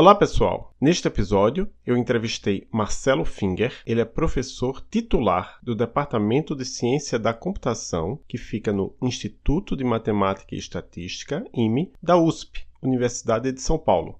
Olá pessoal! Neste episódio eu entrevistei Marcelo Finger. Ele é professor titular do Departamento de Ciência da Computação, que fica no Instituto de Matemática e Estatística, IME, da USP, Universidade de São Paulo.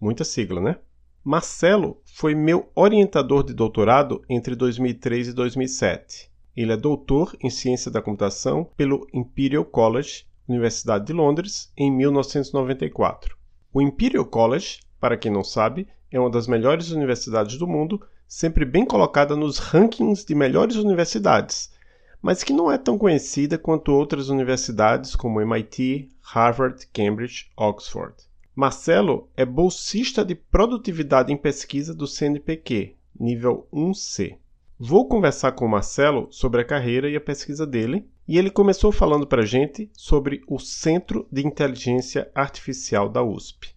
Muita sigla, né? Marcelo foi meu orientador de doutorado entre 2003 e 2007. Ele é doutor em Ciência da Computação pelo Imperial College, Universidade de Londres, em 1994. O Imperial College para quem não sabe, é uma das melhores universidades do mundo, sempre bem colocada nos rankings de melhores universidades, mas que não é tão conhecida quanto outras universidades como MIT, Harvard, Cambridge, Oxford. Marcelo é bolsista de produtividade em pesquisa do CNPq, nível 1C. Vou conversar com o Marcelo sobre a carreira e a pesquisa dele, e ele começou falando para a gente sobre o Centro de Inteligência Artificial da USP.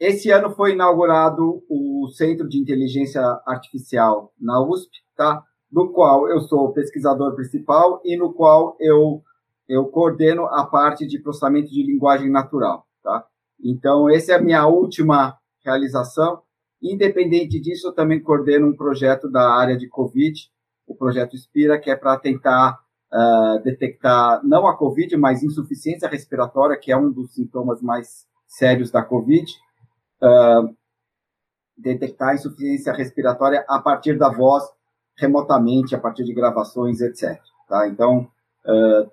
Esse ano foi inaugurado o Centro de Inteligência Artificial na USP, tá? no qual eu sou pesquisador principal e no qual eu, eu coordeno a parte de processamento de linguagem natural. Tá? Então, essa é a minha última realização. Independente disso, eu também coordeno um projeto da área de COVID, o projeto Inspira, que é para tentar uh, detectar não a COVID, mas insuficiência respiratória, que é um dos sintomas mais sérios da COVID, uh, detectar insuficiência respiratória a partir da voz remotamente, a partir de gravações, etc. Tá? Então, uh,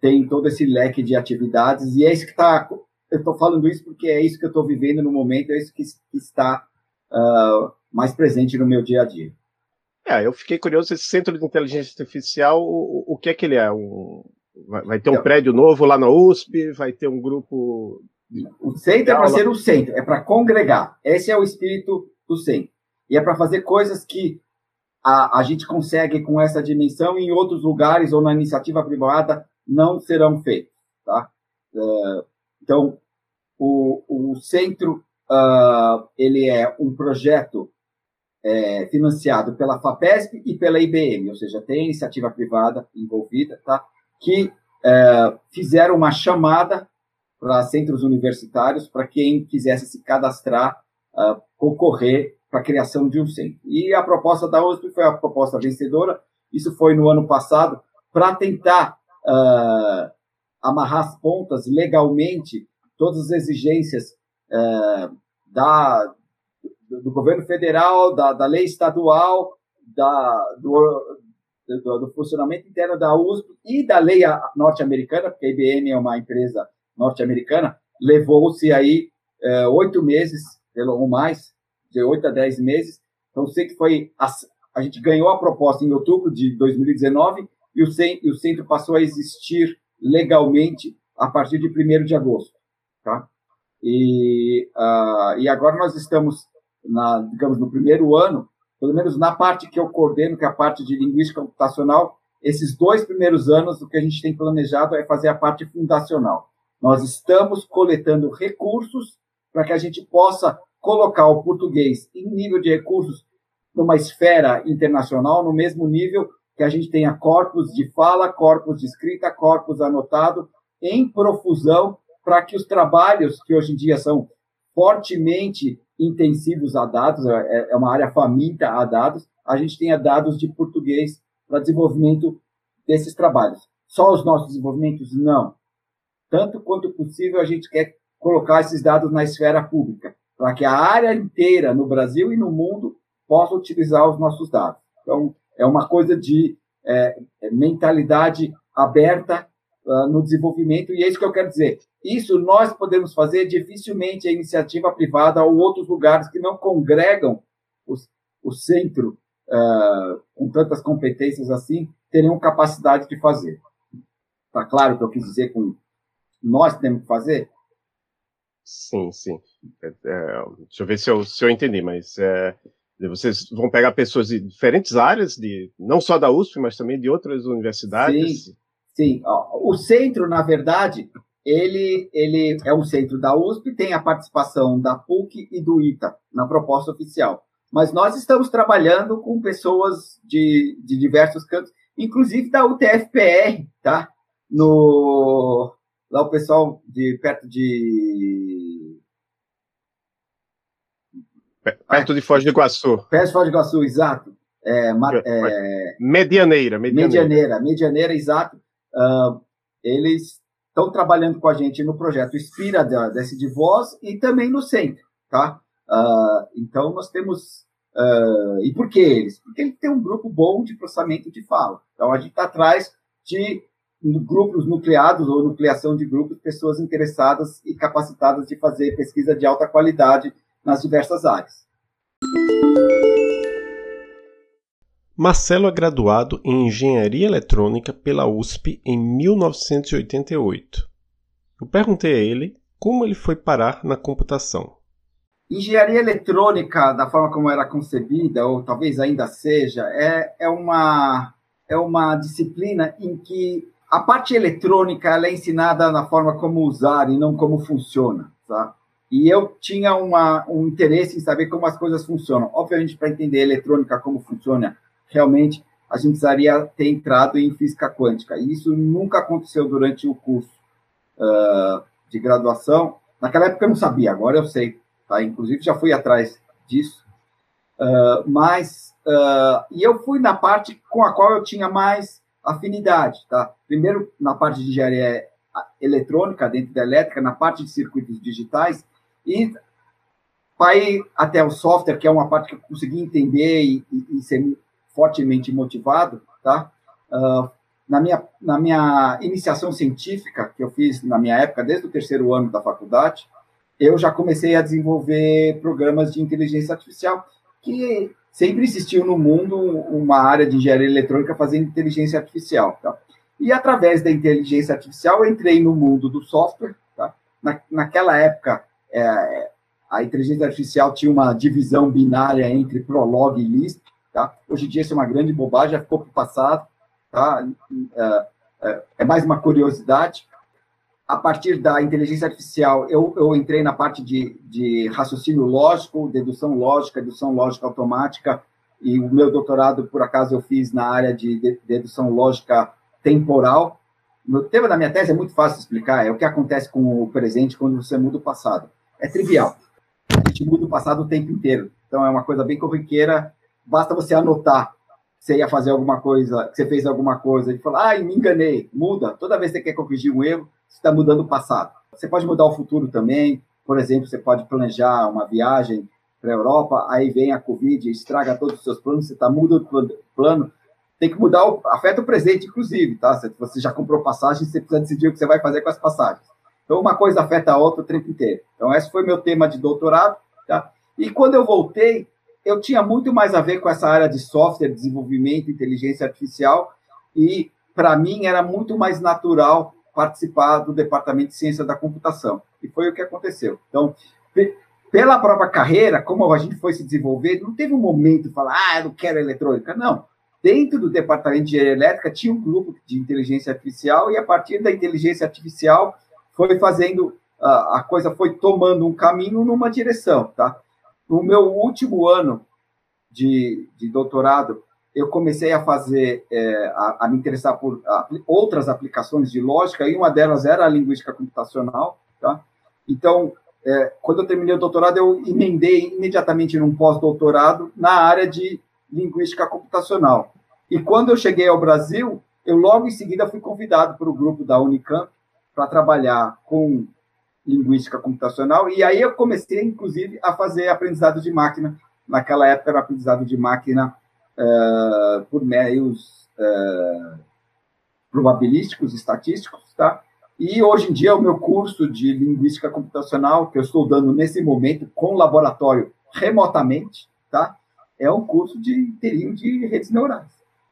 tem todo esse leque de atividades e é isso que está. Eu estou falando isso porque é isso que eu estou vivendo no momento, é isso que, que está uh, mais presente no meu dia a dia. É, eu fiquei curioso, esse centro de inteligência artificial, o, o que é que ele é? Um, vai, vai ter um então, prédio novo lá na USP? Vai ter um grupo o centro é para ser o centro, é para congregar. Esse é o espírito do centro. E é para fazer coisas que a, a gente consegue com essa dimensão em outros lugares ou na iniciativa privada não serão feitos. Tá? Uh, então, o, o centro uh, ele é um projeto é, financiado pela FAPESP e pela IBM, ou seja, tem iniciativa privada envolvida, tá? que é, fizeram uma chamada para centros universitários, para quem quisesse se cadastrar, uh, concorrer para a criação de um centro. E a proposta da USP foi a proposta vencedora, isso foi no ano passado, para tentar uh, amarrar as pontas legalmente todas as exigências uh, da, do, governo federal, da, da lei estadual, da, do, do, do, funcionamento interno da USP e da lei norte-americana, porque a IBM é uma empresa norte-americana, levou-se aí é, oito meses, ou mais, de oito a dez meses. Então, sei que foi. A, a, gente ganhou a proposta em outubro de 2019 e o, centro, e o centro passou a existir legalmente a partir de 1 de agosto. Tá? E, uh, e agora nós estamos, na, digamos, no primeiro ano, pelo menos na parte que eu coordeno, que é a parte de linguística computacional, esses dois primeiros anos, o que a gente tem planejado é fazer a parte fundacional. Nós estamos coletando recursos para que a gente possa colocar o português em nível de recursos numa esfera internacional, no mesmo nível que a gente tenha corpos de fala, corpos de escrita, corpos anotado em profusão, para que os trabalhos que hoje em dia são fortemente intensivos a dados, é, é uma área faminta a dados, a gente tenha dados de português para desenvolvimento desses trabalhos. Só os nossos desenvolvimentos? Não tanto quanto possível, a gente quer colocar esses dados na esfera pública, para que a área inteira, no Brasil e no mundo, possa utilizar os nossos dados. Então, é uma coisa de é, é, mentalidade aberta uh, no desenvolvimento, e é isso que eu quero dizer. Isso nós podemos fazer, dificilmente a iniciativa privada ou outros lugares que não congregam os, o centro uh, com tantas competências assim, teriam capacidade de fazer. Está claro o que eu quis dizer com nós temos que fazer? Sim, sim. É, é, deixa eu ver se eu, se eu entendi, mas é, vocês vão pegar pessoas de diferentes áreas, de não só da USP, mas também de outras universidades? Sim, sim. O centro, na verdade, ele, ele é um centro da USP, tem a participação da PUC e do ITA na proposta oficial. Mas nós estamos trabalhando com pessoas de, de diversos cantos, inclusive da UTFPR, tá? No, lá o pessoal de perto de perto de Foz do Iguaçu. Perto de Foz do Iguaçu, exato. É, é, medianeira, medianeira, medianeira, medianeira, exato. Uh, eles estão trabalhando com a gente no projeto Inspira da de Voz e também no centro, tá? Uh, então nós temos uh, e por que eles? Porque ele tem um grupo bom de processamento de fala. Então a gente está atrás de grupos nucleados ou nucleação de grupos, pessoas interessadas e capacitadas de fazer pesquisa de alta qualidade nas diversas áreas. Marcelo é graduado em Engenharia Eletrônica pela USP em 1988. Eu perguntei a ele como ele foi parar na computação. Engenharia eletrônica, da forma como era concebida, ou talvez ainda seja, é, é, uma, é uma disciplina em que a parte eletrônica ela é ensinada na forma como usar e não como funciona. Tá? E eu tinha uma, um interesse em saber como as coisas funcionam. Obviamente, para entender eletrônica como funciona realmente, a gente precisaria ter entrado em física quântica. E isso nunca aconteceu durante o curso uh, de graduação. Naquela época eu não sabia, agora eu sei. Tá? Inclusive, já fui atrás disso. Uh, mas, uh, e eu fui na parte com a qual eu tinha mais afinidade. Tá? Primeiro, na parte de engenharia eletrônica, dentro da elétrica, na parte de circuitos digitais, e ir até o software, que é uma parte que eu consegui entender e, e, e ser fortemente motivado, tá? Uh, na minha, na minha iniciação científica, que eu fiz na minha época, desde o terceiro ano da faculdade, eu já comecei a desenvolver programas de inteligência artificial, que sempre existiu no mundo uma área de engenharia eletrônica fazendo inteligência artificial. Tá? E através da inteligência artificial, entrei no mundo do software. Tá? Na, naquela época, é, a inteligência artificial tinha uma divisão binária entre Prolog e Lisp. Tá? Hoje em dia isso é uma grande bobagem, já ficou para o passado. Tá? É, é, é, mais uma curiosidade. A partir da inteligência artificial, eu, eu entrei na parte de, de raciocínio lógico, dedução lógica, dedução lógica automática, e o meu doutorado, por acaso, eu fiz na área de dedução lógica temporal. O tema da minha tese é muito fácil de explicar, é o que acontece com o presente quando você muda o passado. É trivial. A gente muda o passado o tempo inteiro. Então é uma coisa bem corriqueira basta você anotar que você ia fazer alguma coisa, que você fez alguma coisa e falar, ai, me enganei, muda. Toda vez que você quer corrigir um erro, está mudando o passado. Você pode mudar o futuro também. Por exemplo, você pode planejar uma viagem para a Europa, aí vem a Covid, estraga todos os seus planos, você está mudando o plano. Tem que mudar, o, afeta o presente, inclusive, tá? Você já comprou passagem, você precisa decidir o que você vai fazer com as passagens. Então, uma coisa afeta a outra o tempo inteiro. Então, esse foi meu tema de doutorado, tá? E quando eu voltei, eu tinha muito mais a ver com essa área de software, desenvolvimento, inteligência artificial, e para mim era muito mais natural participar do departamento de ciência da computação. E foi o que aconteceu. Então, pela própria carreira, como a gente foi se desenvolver, não teve um momento de falar, ah, eu não quero eletrônica. Não. Dentro do departamento de engenharia elétrica tinha um grupo de inteligência artificial, e a partir da inteligência artificial foi fazendo, a coisa foi tomando um caminho numa direção, tá? No meu último ano de, de doutorado, eu comecei a fazer, é, a, a, me interessar por a, outras aplicações de lógica, e uma delas era a linguística computacional. Tá? Então, é, quando eu terminei o doutorado, eu emendei imediatamente num pós-doutorado na área de linguística computacional. E quando eu cheguei ao Brasil, eu logo em seguida fui convidado para o grupo da Unicamp para trabalhar com linguística computacional, e aí eu comecei, inclusive, a fazer aprendizado de máquina. Naquela época era aprendizado de máquina uh, por meios uh, probabilísticos, estatísticos, tá? E hoje em dia o meu curso de linguística computacional, que eu estou dando nesse momento com laboratório remotamente, tá? É um curso de inteirinho de redes neurais,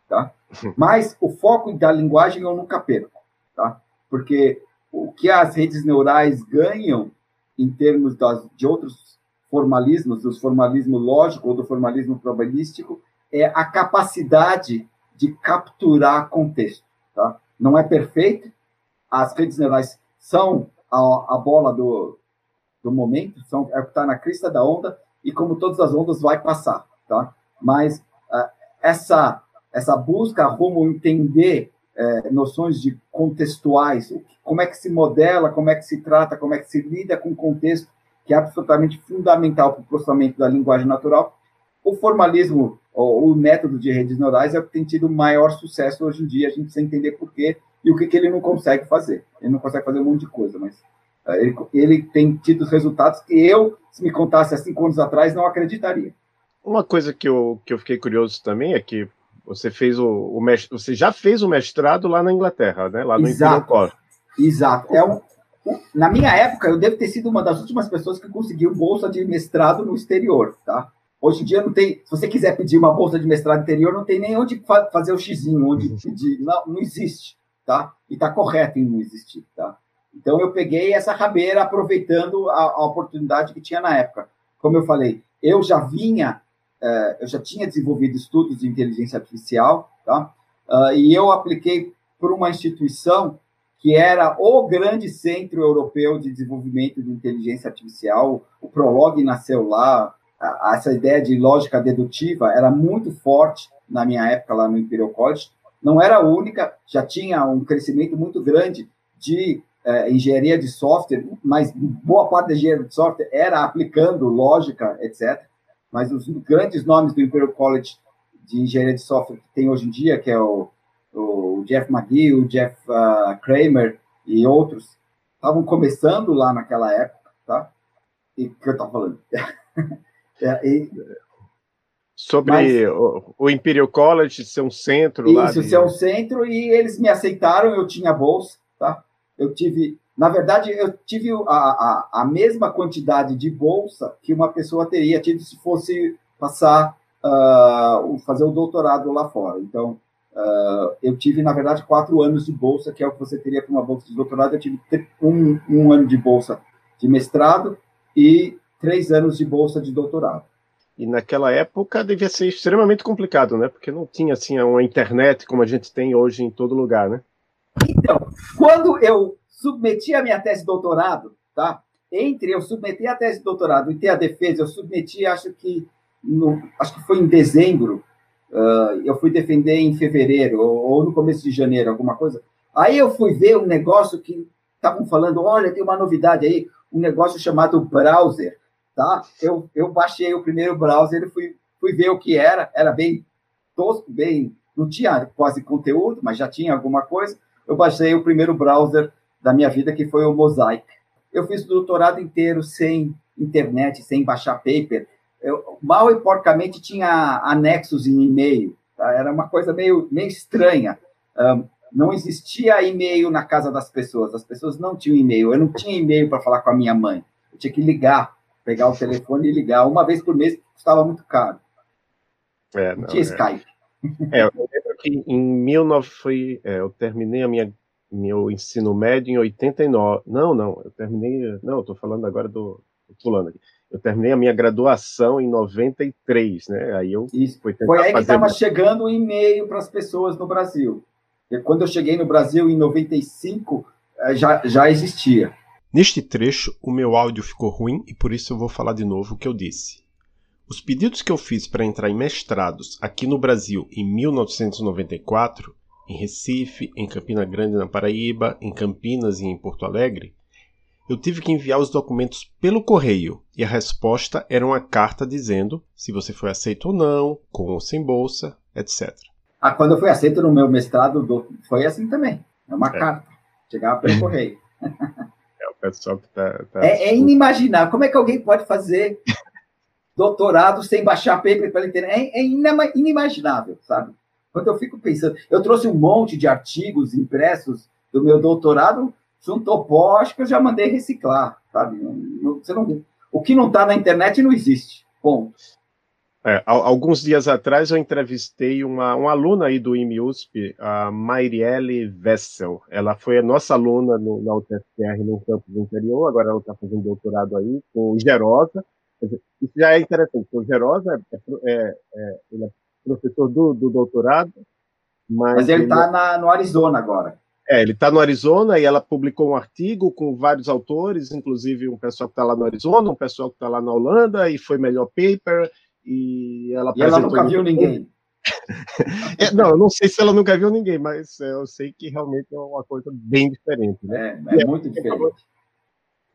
tá? Mas o foco da linguagem eu nunca perco, tá? Porque o que as redes neurais ganham em termos das, de outros formalismos, do formalismo lógico ou do formalismo probabilístico, é a capacidade de capturar contexto. Tá? Não é perfeito, as redes neurais são a, a bola do, do momento, são, é o que está na crista da onda, e como todas as ondas, vai passar. Tá? Mas uh, essa, essa busca rumo entender é, noções de contextuais, como é que se modela, como é que se trata, como é que se lida com o contexto, que é absolutamente fundamental para o processamento da linguagem natural. O formalismo, ou o método de redes neurais, é o que tem tido maior sucesso hoje em dia, a gente precisa entender por quê e o que, que ele não consegue fazer. Ele não consegue fazer um monte de coisa, mas é, ele, ele tem tido resultados que eu, se me contasse há cinco anos atrás, não acreditaria. Uma coisa que eu, que eu fiquei curioso também é que você fez o, o você já fez o mestrado lá na Inglaterra, né? Lá no Exato. Exato. É um, na minha época, eu devo ter sido uma das últimas pessoas que conseguiu bolsa de mestrado no exterior, tá? Hoje em dia não tem. Se você quiser pedir uma bolsa de mestrado interior, não tem nem onde fazer o xizinho, onde uhum. pedir. Não, não existe, tá? E está correto em não existir, tá? Então eu peguei essa rabeira aproveitando a, a oportunidade que tinha na época. Como eu falei, eu já vinha é, eu já tinha desenvolvido estudos de inteligência artificial, tá? Uh, e eu apliquei por uma instituição que era o grande centro europeu de desenvolvimento de inteligência artificial. O Prolog nasceu lá. Essa ideia de lógica dedutiva era muito forte na minha época lá no Imperial College. Não era a única, já tinha um crescimento muito grande de é, engenharia de software, mas boa parte da engenharia de software era aplicando lógica, etc mas os grandes nomes do Imperial College de engenharia de software que tem hoje em dia, que é o, o Jeff McGee, o Jeff uh, Kramer e outros, estavam começando lá naquela época, tá? E que eu estava falando. é, e, Sobre mas, o, o, Imperial College ser um centro isso, lá. Isso, de... ser um centro, e eles me aceitaram, eu tinha bolsa, tá? Eu tive na verdade, eu tive a, a, a, mesma quantidade de bolsa que uma pessoa teria tido se fosse passar, uh, fazer o doutorado lá fora. Então, uh, eu tive, na verdade, quatro anos de bolsa, que é o que você teria para uma bolsa de doutorado. Eu tive um, um ano de bolsa de mestrado e três anos de bolsa de doutorado. E naquela época devia ser extremamente complicado, né? Porque não tinha assim uma internet como a gente tem hoje em todo lugar, né? Então, quando eu submeti a minha tese de doutorado, tá? Entre eu submeter a tese de doutorado e ter a defesa, eu submeti, acho que no, acho que foi em dezembro, uh, eu fui defender em fevereiro ou, ou, no começo de janeiro, alguma coisa. Aí eu fui ver um negócio que estavam falando, olha, tem uma novidade aí, um negócio chamado browser, tá? Eu, eu baixei o primeiro browser e fui, fui ver o que era, era bem tosco, bem, não tinha quase conteúdo, mas já tinha alguma coisa. Eu baixei o primeiro browser da minha vida, que foi o Mosaic. Eu fiz o doutorado inteiro sem internet, sem baixar paper. Eu, mal e porcamente tinha anexos em e-mail. Tá? Era uma coisa meio, meio estranha. Um, não existia e-mail na casa das pessoas. As pessoas não tinham e-mail. Eu não tinha e-mail para falar com a minha mãe. Eu tinha que ligar, pegar o telefone e ligar. Uma vez por mês custava muito caro. É, não, não tinha é. Skype. É, eu lembro que em 19 foi, é, eu terminei a minha meu ensino médio em 89. Não, não, eu terminei. Não, estou falando agora do. Pulando aqui. Eu terminei a minha graduação em 93, né? Aí eu Isso. Foi aí que estava chegando o e-mail para as pessoas no Brasil. E quando eu cheguei no Brasil em 95, eh, já, já existia. Neste trecho, o meu áudio ficou ruim e por isso eu vou falar de novo o que eu disse. Os pedidos que eu fiz para entrar em mestrados aqui no Brasil em 1994 em Recife, em Campina Grande, na Paraíba, em Campinas e em Porto Alegre, eu tive que enviar os documentos pelo correio e a resposta era uma carta dizendo se você foi aceito ou não, com ou sem bolsa, etc. Ah, quando eu fui aceito no meu mestrado, foi assim também. É uma é. carta. Chegava pelo correio. É pessoal que tá. tá... É, é, inimaginável. Como é que alguém pode fazer doutorado sem baixar paper pela internet? É, é inimaginável, sabe? Quando eu fico pensando, eu trouxe um monte de artigos impressos do meu doutorado, juntou pó, acho que eu já mandei reciclar, sabe? Não, você não, o que não está na internet não existe. Ponto. É, alguns dias atrás eu entrevistei uma, uma aluna aí do IMUSP, a Mairielle Vessel. Ela foi a nossa aluna no, na UTFR no campus interior, agora ela está fazendo doutorado aí com o Gerosa. Isso já é interessante, o Gerosa é, é, é, ele é professor do, do doutorado. Mas, mas ele está no Arizona agora. É, ele está no Arizona e ela publicou um artigo com vários autores, inclusive um pessoal que está lá no Arizona, um pessoal que está lá na Holanda, e foi melhor paper. E ela, e ela nunca viu ninguém. é, não, eu não sei se ela nunca viu ninguém, mas é, eu sei que realmente é uma coisa bem diferente. Né? É, é muito diferente.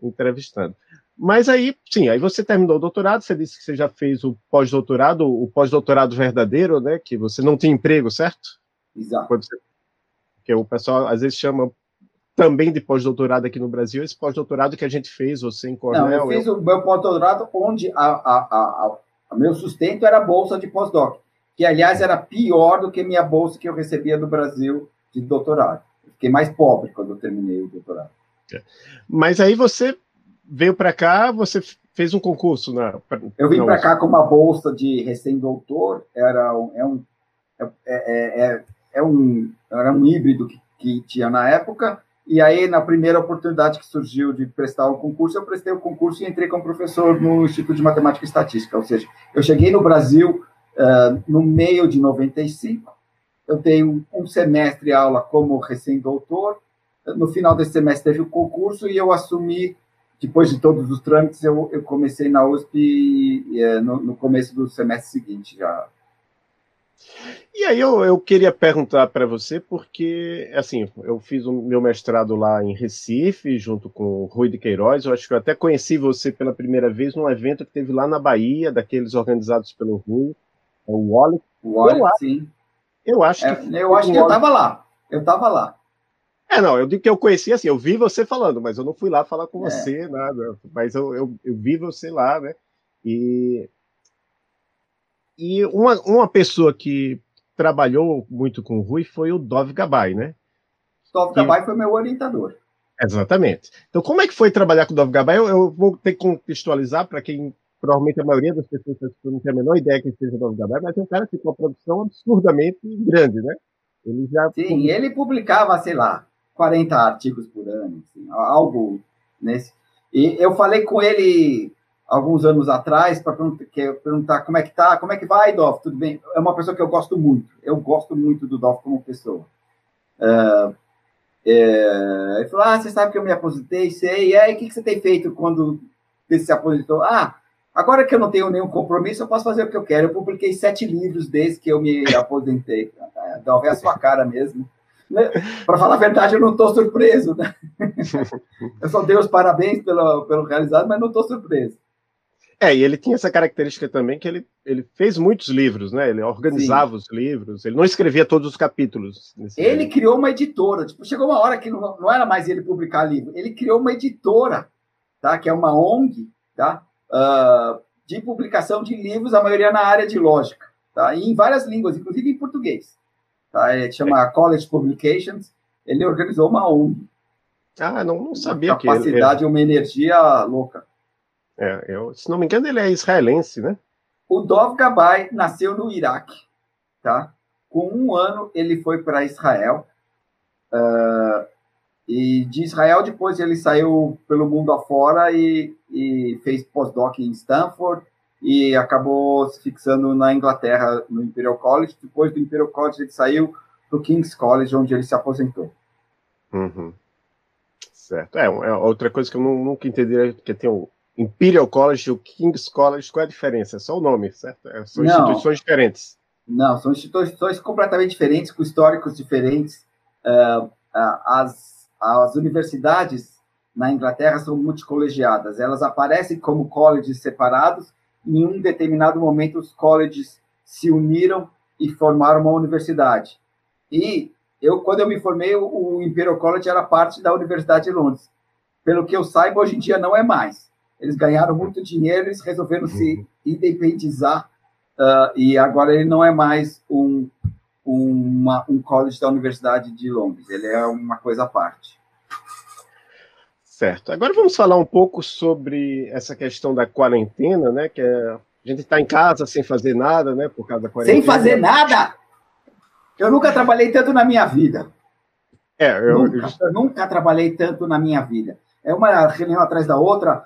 Entrevistando. Mas aí, sim, aí você terminou o doutorado, você disse que você já fez o pós-doutorado, o pós-doutorado verdadeiro, né? Que você não tinha emprego, certo? Exato. Você... Porque o pessoal às vezes chama também de pós-doutorado aqui no Brasil, esse pós-doutorado que a gente fez, você em Cornell. Não, eu fiz eu... o meu pós-doutorado onde a, a, a, a, meu sustento era a bolsa de pós-doc, que aliás era pior do que minha bolsa que eu recebia do Brasil de doutorado. Eu fiquei mais pobre quando eu terminei o doutorado. Mas aí você veio para cá, você fez um concurso, né? Eu vim para cá com uma bolsa de recém-doutor, era um, é um, é, é, é, é, um, era um híbrido que, que tinha na época, e aí, na primeira oportunidade que surgiu de prestar o concurso, eu prestei o concurso e entrei como professor no Instituto de Matemática e Estatística. Ou seja, eu cheguei no Brasil uh, no meio de 95, eu dei um, semestre aula como recém-doutor, no final desse semestre teve o concurso e eu assumi depois de todos os trâmites, eu, eu comecei na USP é, no, no, começo do semestre seguinte já. E aí eu, eu queria perguntar para você, porque, assim, eu fiz o meu mestrado lá em Recife, junto com o Rui de Queiroz, eu acho que eu até conheci você pela primeira vez num evento que teve lá na Bahia, daqueles organizados pelo Rui, é o Wallet. O Wallet, sim. Eu acho é, que... Eu acho que eu estava lá, eu estava lá. É, não, eu digo que eu conheci assim, eu vi você falando, mas eu não fui lá falar com é. você, nada. Mas eu, eu, eu, vi você lá, né? E, e uma, uma pessoa que trabalhou muito com o Rui foi o Dov Gabay, né? Dov Gabay foi meu orientador. Exatamente. Então, como é que foi trabalhar com o Dov Gabay? Eu, eu vou ter que contextualizar para quem provavelmente a maioria das pessoas não tem a menor ideia que seja o Dov Gabay, mas é um cara que tem uma produção absurdamente grande, né? Ele já Sim, ele publicava, sei lá, 40 artigos por ano, assim, algo nesse. E eu falei com ele alguns anos atrás para perguntar como é que tá, como é que vai, Dolph, tudo bem? É uma pessoa que eu gosto muito, eu gosto muito do Dolph como pessoa. Uh, é, ele falou, ah, você sabe que eu me aposentei, sei, e aí o que, que você tem feito quando você se aposentou? Ah, agora que eu não tenho nenhum compromisso, eu posso fazer o que eu quero. Eu publiquei sete livros desde que eu me aposentei. Dolph, é a sua cara mesmo. Né? Para falar a verdade, eu não estou surpreso. Né? Eu só dei os parabéns pelo, pelo realizado, mas não estou surpreso. É, e ele tinha essa característica também que ele, ele fez muitos livros, né? Ele organizava Sim. os livros, ele não escrevia todos os capítulos. Ele livro. criou uma editora. Tipo, chegou uma hora que não, não era mais ele publicar livro, ele criou uma editora, tá? Que é uma ONG, tá? Uh, de publicação de livros, a maioria na área de lógica, tá? E em várias línguas, inclusive em português. Tá? Ele chama College Publications. Ele organizou uma ONG. Ah, não, não sabia uma capacidade que ele... uma energia louca. É, eu, se não me engano, ele é israelense, né? O Dov Gabay nasceu no Iraque, tá? Com um ano, ele foi para Israel. Uh, e de Israel, depois ele saiu pelo mundo afora e, e fez pós-doc em Stanford e acabou se fixando na Inglaterra, no Imperial College. Depois do Imperial College, ele saiu para o King's College, onde ele se aposentou. Uhum. Certo. É, é, outra coisa que eu nunca entendi é que tem o Imperial College e o King's College. Qual é a diferença? É só o nome, certo? É, são não, instituições diferentes. Não, são instituições completamente diferentes, com históricos diferentes. Uh, uh, as, as universidades na Inglaterra são multicolegiadas. Elas aparecem como colleges separados, em um determinado momento os colleges se uniram e formaram uma universidade. E eu, quando eu me formei, o Imperial College era parte da Universidade de Londres. Pelo que eu saiba, hoje em dia não é mais. Eles ganharam muito dinheiro, eles resolveram se uhum. independizar uh, e agora ele não é mais um, uma, um college da Universidade de Londres. Ele é uma coisa à parte. Certo. Agora vamos falar um pouco sobre essa questão da quarentena, né? Que é, a gente está em casa sem fazer nada, né? Por causa da quarentena. Sem fazer nada? Eu nunca trabalhei tanto na minha vida. É, eu, nunca, eu... nunca trabalhei tanto na minha vida. É uma reunião atrás da outra.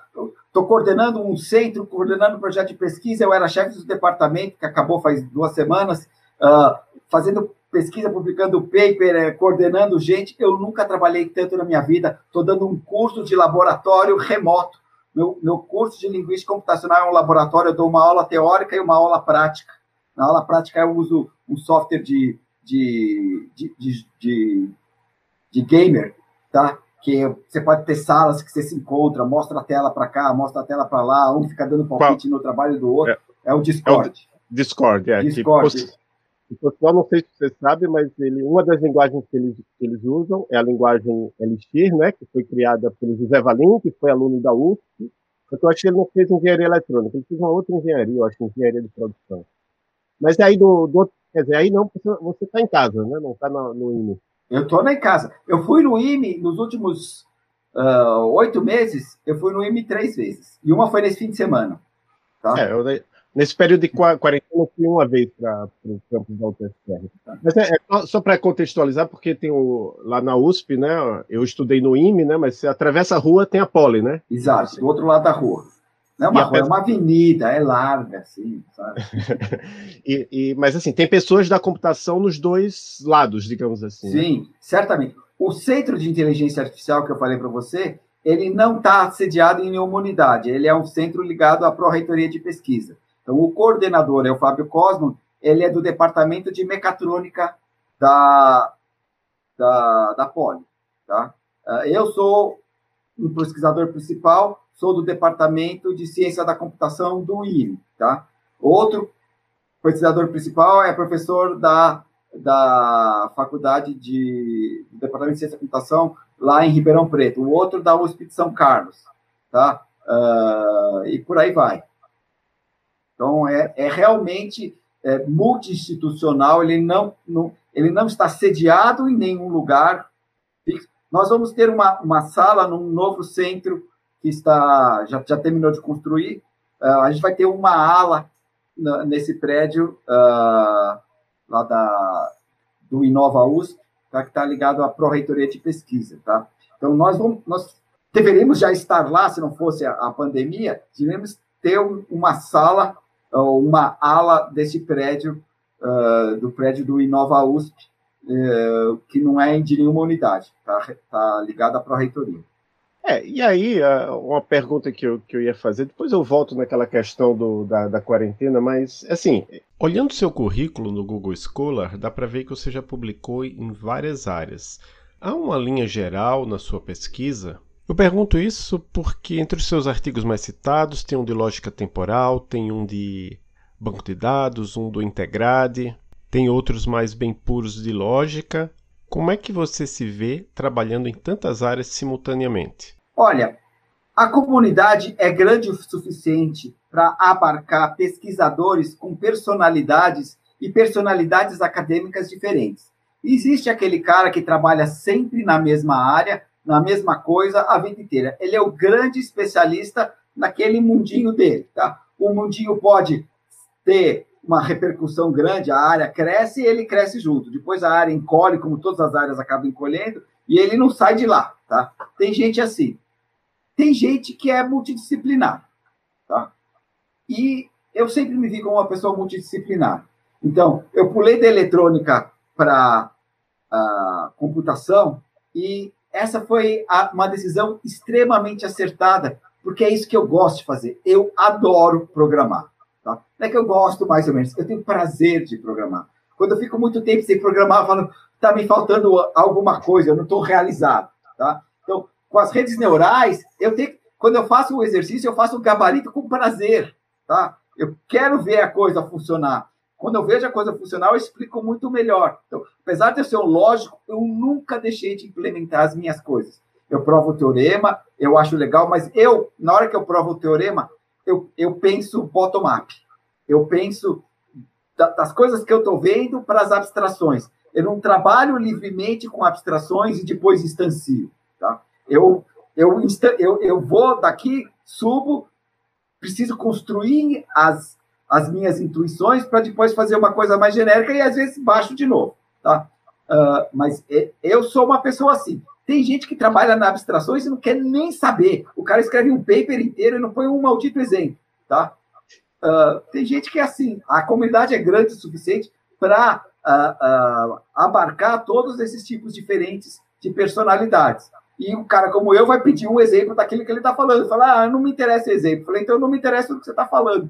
Estou coordenando um centro, coordenando um projeto de pesquisa. Eu era chefe do departamento, que acabou faz duas semanas, uh, fazendo pesquisa, publicando paper, é, coordenando gente. Eu nunca trabalhei tanto na minha vida. Estou dando um curso de laboratório remoto. Meu, meu curso de linguística computacional é um laboratório. Eu dou uma aula teórica e uma aula prática. Na aula prática eu uso um software de, de, de, de, de gamer, tá? Que você pode ter salas que você se encontra, mostra a tela para cá, mostra a tela para lá, um fica dando palpite Qual? no trabalho do outro. É, é o Discord. É o Discord, é. Discord. o pessoal, não sei se você sabe, mas ele, uma das linguagens que eles, que eles usam é a linguagem Elixir, né, que foi criada pelo José Valim, que foi aluno da USP. Eu acho que ele não fez engenharia eletrônica, ele fez uma outra engenharia, eu acho, engenharia de produção. Mas aí do, do quer dizer, aí não, você está em casa, né? Não está no, no IME. Eu estou em casa. Eu fui no IME nos últimos uh, oito meses, eu fui no IME três vezes. E uma foi nesse fim de semana. Tá? É, eu, Nesse período de quarentena, eu fui uma vez para o campus da UTFR. Mas é, é só para contextualizar, porque tem o, lá na USP, né? Eu estudei no IME, né? Mas você atravessa a rua, tem a Poli, né? Exato, do outro lado da rua. Não é uma rua, é uma avenida, é larga, assim, sabe? e, e, mas assim, tem pessoas da computação nos dois lados, digamos assim. Né? Sim, né? certamente. O centro de inteligência artificial que eu falei para você, ele não está sediado em nenhuma unidade, ele é um centro ligado à Pró-Reitoria de Pesquisa. Então, o coordenador é o Fábio Cosmo, ele é do departamento de mecatrônica da, da, da Poli. Tá? Ah, eu sou um pesquisador principal, sou do departamento de ciência da computação do IME. Tá? Outro pesquisador principal é professor da, da faculdade de do departamento de ciência da computação lá em Ribeirão Preto. O outro da USP de São Carlos. Tá? Uh, e por aí vai. Então, é, é realmente é, multi-institucional, ele não, não, ele não está sediado em nenhum lugar. Nós vamos ter uma, uma sala num novo centro que está já, já terminou de construir. Uh, a gente vai ter uma ala na, nesse prédio uh, lá da, do Inova USP, tá, que está ligado à Pró-Reitoria de Pesquisa. Tá? Então, nós, vamos, nós deveríamos já estar lá, se não fosse a, a pandemia, deveríamos ter um, uma sala uma ala desse prédio, uh, do prédio do Inova USP, uh, que não é de nenhuma unidade, está tá ligada à Pró-Reitoria. É, e aí, uma pergunta que eu, que eu ia fazer, depois eu volto naquela questão do, da, da quarentena, mas, assim, olhando seu currículo no Google Scholar, dá para ver que você já publicou em várias áreas. Há uma linha geral na sua pesquisa eu pergunto isso porque entre os seus artigos mais citados tem um de lógica temporal, tem um de banco de dados, um do Integrade, tem outros mais bem puros de lógica. Como é que você se vê trabalhando em tantas áreas simultaneamente? Olha, a comunidade é grande o suficiente para abarcar pesquisadores com personalidades e personalidades acadêmicas diferentes. Existe aquele cara que trabalha sempre na mesma área, na mesma coisa a vida inteira. Ele é o grande especialista naquele mundinho dele, tá? O mundinho pode ter uma repercussão grande, a área cresce e ele cresce junto. Depois a área encolhe, como todas as áreas acabam encolhendo, e ele não sai de lá, tá? Tem gente assim. Tem gente que é multidisciplinar, tá? E eu sempre me vi como uma pessoa multidisciplinar. Então, eu pulei da eletrônica para a computação e essa foi a, uma decisão extremamente acertada, porque é isso que eu gosto de fazer. Eu adoro programar. Tá? Não é que eu gosto mais ou menos, eu tenho prazer de programar. Quando eu fico muito tempo sem programar, eu falo, está me faltando alguma coisa, eu não estou realizado. Tá? Então, com as redes neurais, eu tenho, quando eu faço o exercício, eu faço o gabarito com prazer. Tá? Eu quero ver a coisa funcionar. Quando eu vejo a coisa funcionar, eu explico muito melhor. Então, apesar de eu ser um lógico, eu nunca deixei de implementar as minhas coisas. Eu provo o teorema, eu acho legal, mas eu, na hora que eu provo o teorema, eu, eu penso bottom-up. Eu penso das coisas que eu estou vendo para as abstrações. Eu não trabalho livremente com abstrações e depois instancio. Tá? Eu, eu, eu, eu vou daqui, subo, preciso construir as, as minhas intuições para depois fazer uma coisa mais genérica e às vezes baixo de novo, tá? Uh, mas eu sou uma pessoa assim. Tem gente que trabalha na abstrações e não quer nem saber. O cara escreve um paper inteiro e não põe um maldito exemplo, tá? Uh, tem gente que é assim. A comunidade é grande o suficiente para uh, abarcar todos esses tipos diferentes de personalidades. E um cara como eu vai pedir um exemplo daquilo que ele está falando. Falar, ah, não me interessa o exemplo. Falei, então não me interessa o que você está falando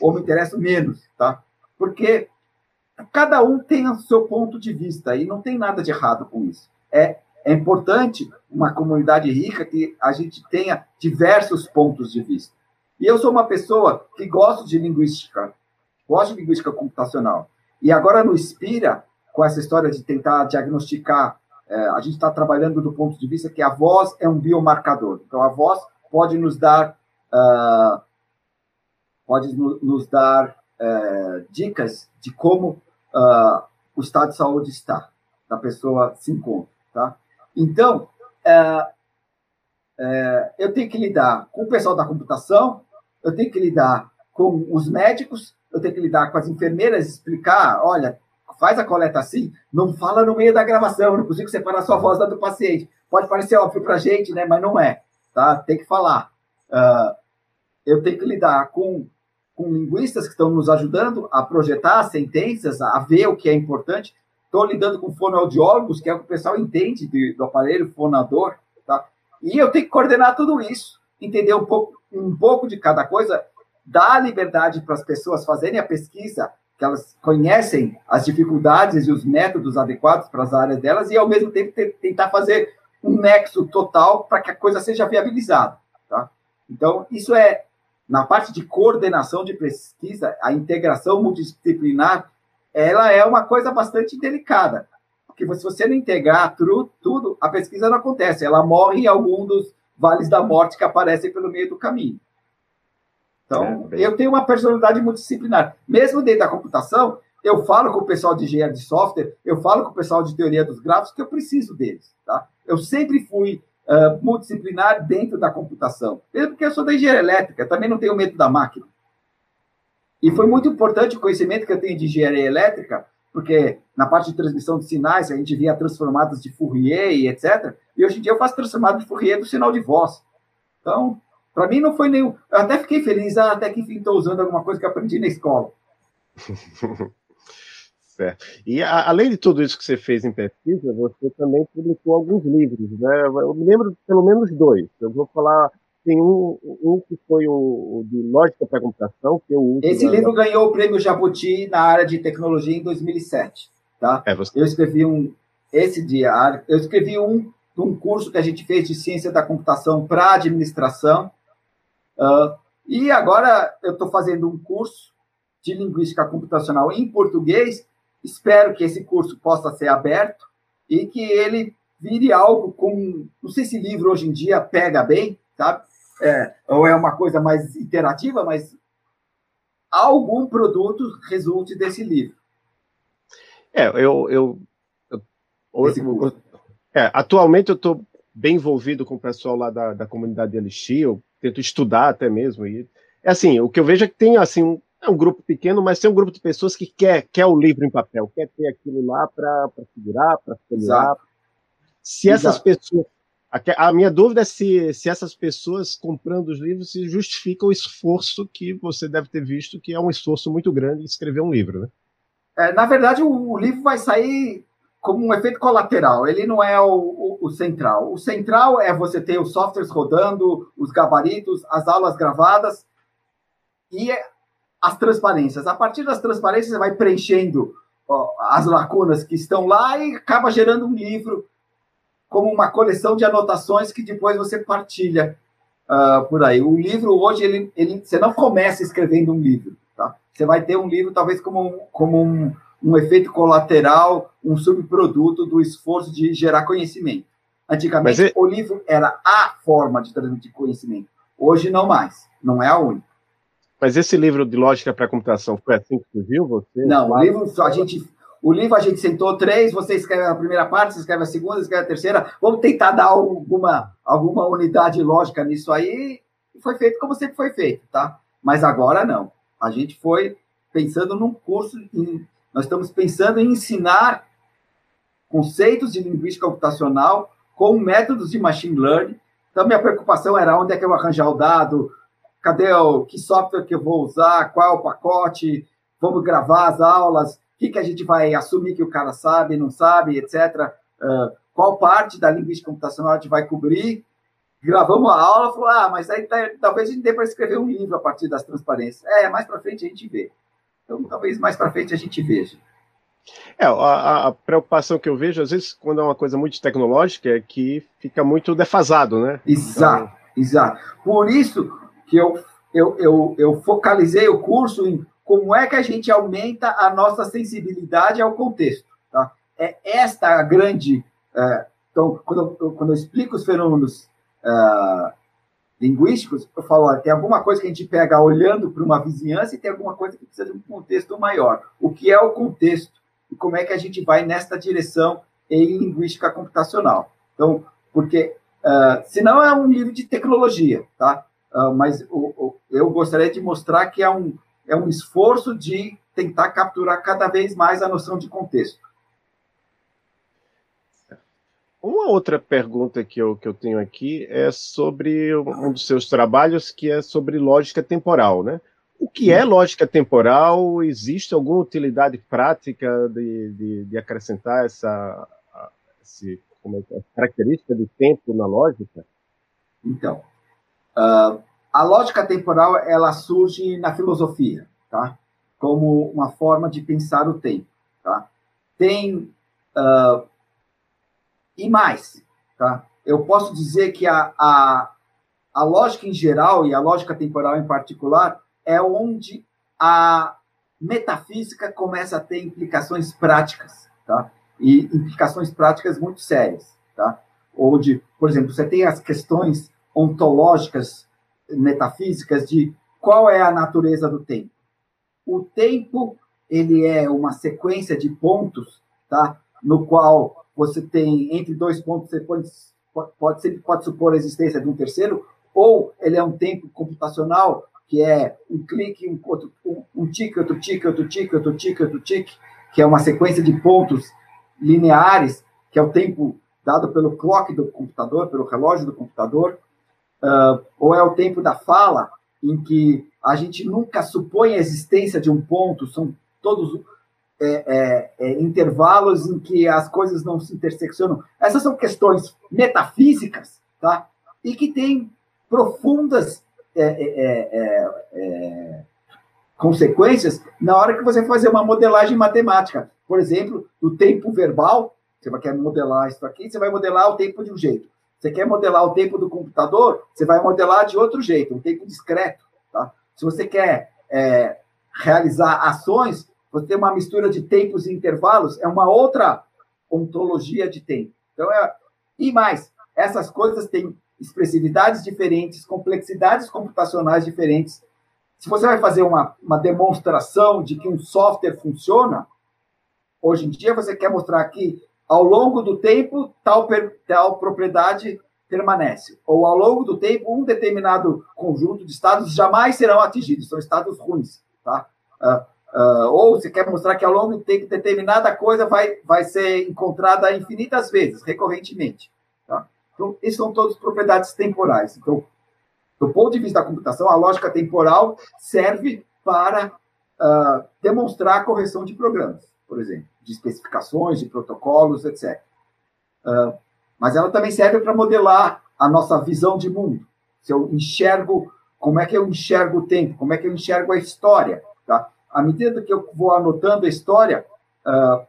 ou me interessa menos, tá? porque cada um tem o seu ponto de vista e não tem nada de errado com isso. É, é importante uma comunidade rica que a gente tenha diversos pontos de vista. E eu sou uma pessoa que gosto de linguística, gosto de linguística computacional. E agora no Inspira, com essa história de tentar diagnosticar, é, a gente está trabalhando do ponto de vista que a voz é um biomarcador. Então, a voz pode nos dar, uh, pode no, nos dar uh, dicas de como uh, o estado de saúde está, da pessoa se encontra. Tá? Então, é, é, eu tenho que lidar com o pessoal da computação, eu tenho que lidar com os médicos, eu tenho que lidar com as enfermeiras, explicar, olha, faz a coleta assim, não fala no meio da gravação, não consigo separar sua voz da do paciente. Pode parecer óbvio para a gente, né? Mas não é, tá? Tem que falar. Uh, eu tenho que lidar com, com linguistas que estão nos ajudando a projetar sentenças, a ver o que é importante. Estou lidando com fonoaudiólogos, que é o que o pessoal entende do, do aparelho fonador, tá? E eu tenho que coordenar tudo isso, entender um pouco, um pouco de cada coisa, dar liberdade para as pessoas fazerem a pesquisa, que elas conhecem as dificuldades e os métodos adequados para as áreas delas, e ao mesmo tempo tentar fazer um nexo total para que a coisa seja viabilizada. Tá? Então, isso é, na parte de coordenação de pesquisa, a integração multidisciplinar, ela é uma coisa bastante delicada, porque se você não integrar tudo, tudo, a pesquisa não acontece, ela morre em algum dos vales da morte que aparecem pelo meio do caminho. Então, é, eu tenho uma personalidade multidisciplinar. Mesmo dentro da computação, eu falo com o pessoal de engenharia de software, eu falo com o pessoal de teoria dos gráficos, que eu preciso deles. Tá? Eu sempre fui uh, multidisciplinar dentro da computação. Mesmo porque eu sou da engenharia elétrica, também não tenho medo da máquina. E foi muito importante o conhecimento que eu tenho de engenharia elétrica, porque na parte de transmissão de sinais, a gente via transformadas de Fourier e etc. E hoje em dia eu faço transformada de Fourier do sinal de voz. Então, para mim não foi nenhum. Eu até fiquei feliz, ah, até que enfim estou usando alguma coisa que aprendi na escola. certo. E a, além de tudo isso que você fez em pesquisa, você também publicou alguns livros, né? Eu me lembro de pelo menos dois. Eu vou falar. Tem um, um que foi o, o de lógica para computação, que eu uso. Esse livro ganhou o prêmio Jabuti na área de tecnologia em 2007, tá? É, você... Eu escrevi um esse dia, eu escrevi um um curso que a gente fez de ciência da computação para administração Uh, e agora eu estou fazendo um curso de linguística computacional em português. Espero que esse curso possa ser aberto e que ele vire algo com. Não sei se livro hoje em dia pega bem, sabe? É, ou é uma coisa mais interativa, mas algum produto resulte desse livro. É, eu. eu, eu, eu é, atualmente eu estou bem envolvido com o pessoal lá da, da comunidade de Elixir, eu tento estudar até mesmo. E, é assim, o que eu vejo é que tem assim um, é um grupo pequeno, mas tem um grupo de pessoas que quer, quer o livro em papel, quer ter aquilo lá para segurar, para folhear. Se essas Exato. pessoas. A, minha dúvida é se, se essas pessoas comprando os livros se justificam o esforço que você deve ter visto, que é um esforço muito grande escrever um livro, né? É, na verdade, o, o livro vai sair como um efeito colateral, ele não é o, o, o, central. O central é você ter os softwares rodando, os gabaritos, as aulas gravadas e as transparências. A partir das transparências, você vai preenchendo ó, as lacunas que estão lá e acaba gerando um livro como uma coleção de anotações que depois você partilha uh, por aí. O livro hoje, ele, ele, você não começa escrevendo um livro. Tá? Você vai ter um livro talvez como um, como um um efeito colateral, um subproduto do esforço de gerar conhecimento. Antigamente, o livro era a forma de transmitir conhecimento. Hoje, não mais. Não é a única. Mas esse livro de lógica para a computação foi assim que surgiu? Você? Não, o livro, a gente, o livro a gente sentou três, você escreve a primeira parte, você escreve a segunda, você escreve a terceira. Vamos tentar dar alguma, alguma unidade lógica nisso aí. Foi feito como sempre foi feito, tá? Mas agora não. A gente foi pensando num curso em nós estamos pensando em ensinar conceitos de linguística computacional com métodos de machine learning. Então, minha preocupação era onde é que eu arranjar o dado, cadê o que software que eu vou usar, qual o pacote, vamos gravar as aulas, que, que a gente vai assumir que o cara sabe, não sabe, etc. Uh, qual parte da linguística computacional a gente vai cobrir. Gravamos a aula, falou, ah, mas aí tá, talvez a gente dê para escrever um livro a partir das transparências. É, mais para frente a gente vê. Então, talvez mais para frente a gente veja. É, a, a, preocupação que eu vejo, às vezes, quando é uma coisa muito tecnológica, é que fica muito defasado, né? Exato, então... exato. Por isso que eu, eu, eu, eu focalizei o curso em como é que a gente aumenta a nossa sensibilidade ao contexto. Tá? É esta a grande. É, então, quando eu, quando eu explico os fenômenos é, linguísticos, eu falo, tem alguma coisa que a gente pega olhando para uma vizinhança e tem alguma coisa que precisa de um contexto maior. O que é o contexto? E como é que a gente vai nesta direção em linguística computacional? Então, porque uh, senão é um livro de tecnologia, tá? Uh, mas o, o, eu gostaria de mostrar que é um, é um esforço de tentar capturar cada vez mais a noção de contexto. Uma outra pergunta que eu, que eu tenho aqui é sobre um dos seus trabalhos, que é sobre lógica temporal, né? O que é lógica temporal? Existe alguma utilidade prática de, de, de acrescentar essa, esse, é, é, característica de tempo na lógica? Então, uh, a lógica temporal ela surge na filosofia, tá? Como uma forma de pensar o tempo, tá? Tem uh, e mais, tá? Eu posso dizer que a, a, a lógica em geral e a lógica temporal em particular é onde a metafísica começa a ter implicações práticas, tá? E implicações práticas muito sérias, tá? Onde, por exemplo, você tem as questões ontológicas metafísicas de qual é a natureza do tempo. O tempo ele é uma sequência de pontos, tá? No qual você tem entre dois pontos você pode pode sempre pode supor a existência de um terceiro, ou ele é um tempo computacional que é um clique, um, outro, um, um tique, outro tique, outro tique, outro tique, outro tique, que é uma sequência de pontos lineares, que é o tempo dado pelo clock do computador, pelo relógio do computador, uh, ou é o tempo da fala, em que a gente nunca supõe a existência de um ponto, são todos é, é, é, intervalos em que as coisas não se interseccionam. Essas são questões metafísicas, tá? E que têm profundas é, é, consequências na hora que você fazer uma modelagem matemática. Por exemplo, o tempo verbal, você vai querer modelar isso aqui, você vai modelar o tempo de um jeito. Você quer modelar o tempo do computador, você vai modelar de outro jeito, um tempo discreto. Tá? Se você quer é, realizar ações, você tem uma mistura de tempos e intervalos, é uma outra ontologia de tempo. Então, é, e mais, essas coisas têm expressividades diferentes, complexidades computacionais diferentes. Se você vai fazer uma, uma demonstração de que um software funciona, hoje em dia você quer mostrar que ao longo do tempo, tal, tal propriedade permanece. Ou ao longo do tempo, um determinado conjunto de estados jamais serão atingidos, são estados ruins. Tá? Uh, uh, ou você quer mostrar que ao longo do tempo, determinada coisa vai, vai ser encontrada infinitas vezes, recorrentemente. Tá? Então, isso são todas propriedades temporais. Então, do ponto de vista da computação, a lógica temporal serve para uh, demonstrar a correção de programas por exemplo, de especificações, de protocolos, etc. Uh, mas ela também serve para modelar a nossa visão de mundo. Se eu enxergo, como é que eu enxergo o tempo, como é que eu enxergo a história. Tá? À medida que eu vou anotando a história, uh,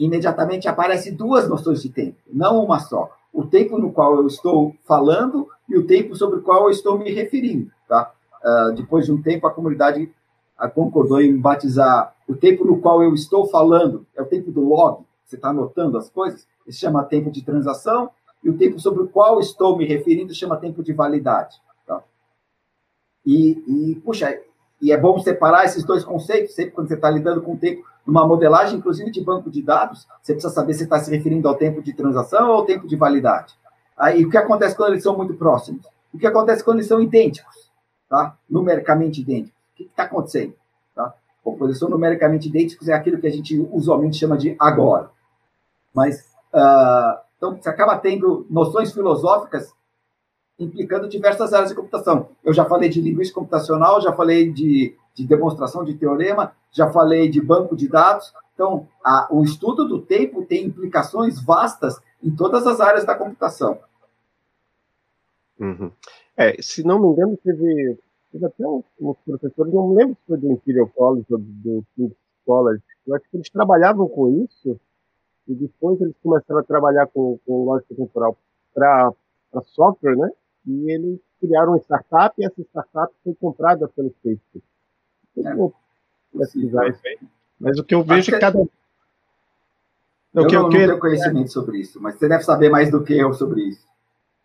imediatamente aparecem duas noções de tempo, não uma só. O tempo no qual eu estou falando e o tempo sobre o qual eu estou me referindo. Tá? Uh, depois de um tempo, a comunidade concordou em batizar o tempo no qual eu estou falando, é o tempo do log, você está anotando as coisas, isso chama tempo de transação, e o tempo sobre o qual estou me referindo chama tempo de validade. Tá? E, e, puxa, e é bom separar esses dois conceitos, sempre quando você está lidando com o tempo, numa modelagem, inclusive de banco de dados, você precisa saber se está se referindo ao tempo de transação ou ao tempo de validade. Aí, o que acontece quando eles são muito próximos? O que acontece quando eles são idênticos, tá? numericamente idênticos? O que está acontecendo? Tá? Composição numericamente idênticos é aquilo que a gente usualmente chama de agora. Mas, uh, então, você acaba tendo noções filosóficas implicando diversas áreas de computação. Eu já falei de linguística computacional, já falei de, de demonstração de teorema, já falei de banco de dados. Então, a, o estudo do tempo tem implicações vastas em todas as áreas da computação. Uhum. É, se não me engano, teve teve até uns, uns, professores, não me lembro se foi do Imperial College ou do King's College, eu acho que eles trabalhavam com isso, e depois eles começaram a trabalhar com, com lógica temporal para software, né? E eles criaram uma startup e essa startup foi comprada pelo Facebook. Eu vou pesquisar isso aí. Mas o que eu vejo é cada. Eu, eu que, não, não tenho conhecimento sobre isso, mas você deve saber mais do que eu sobre isso.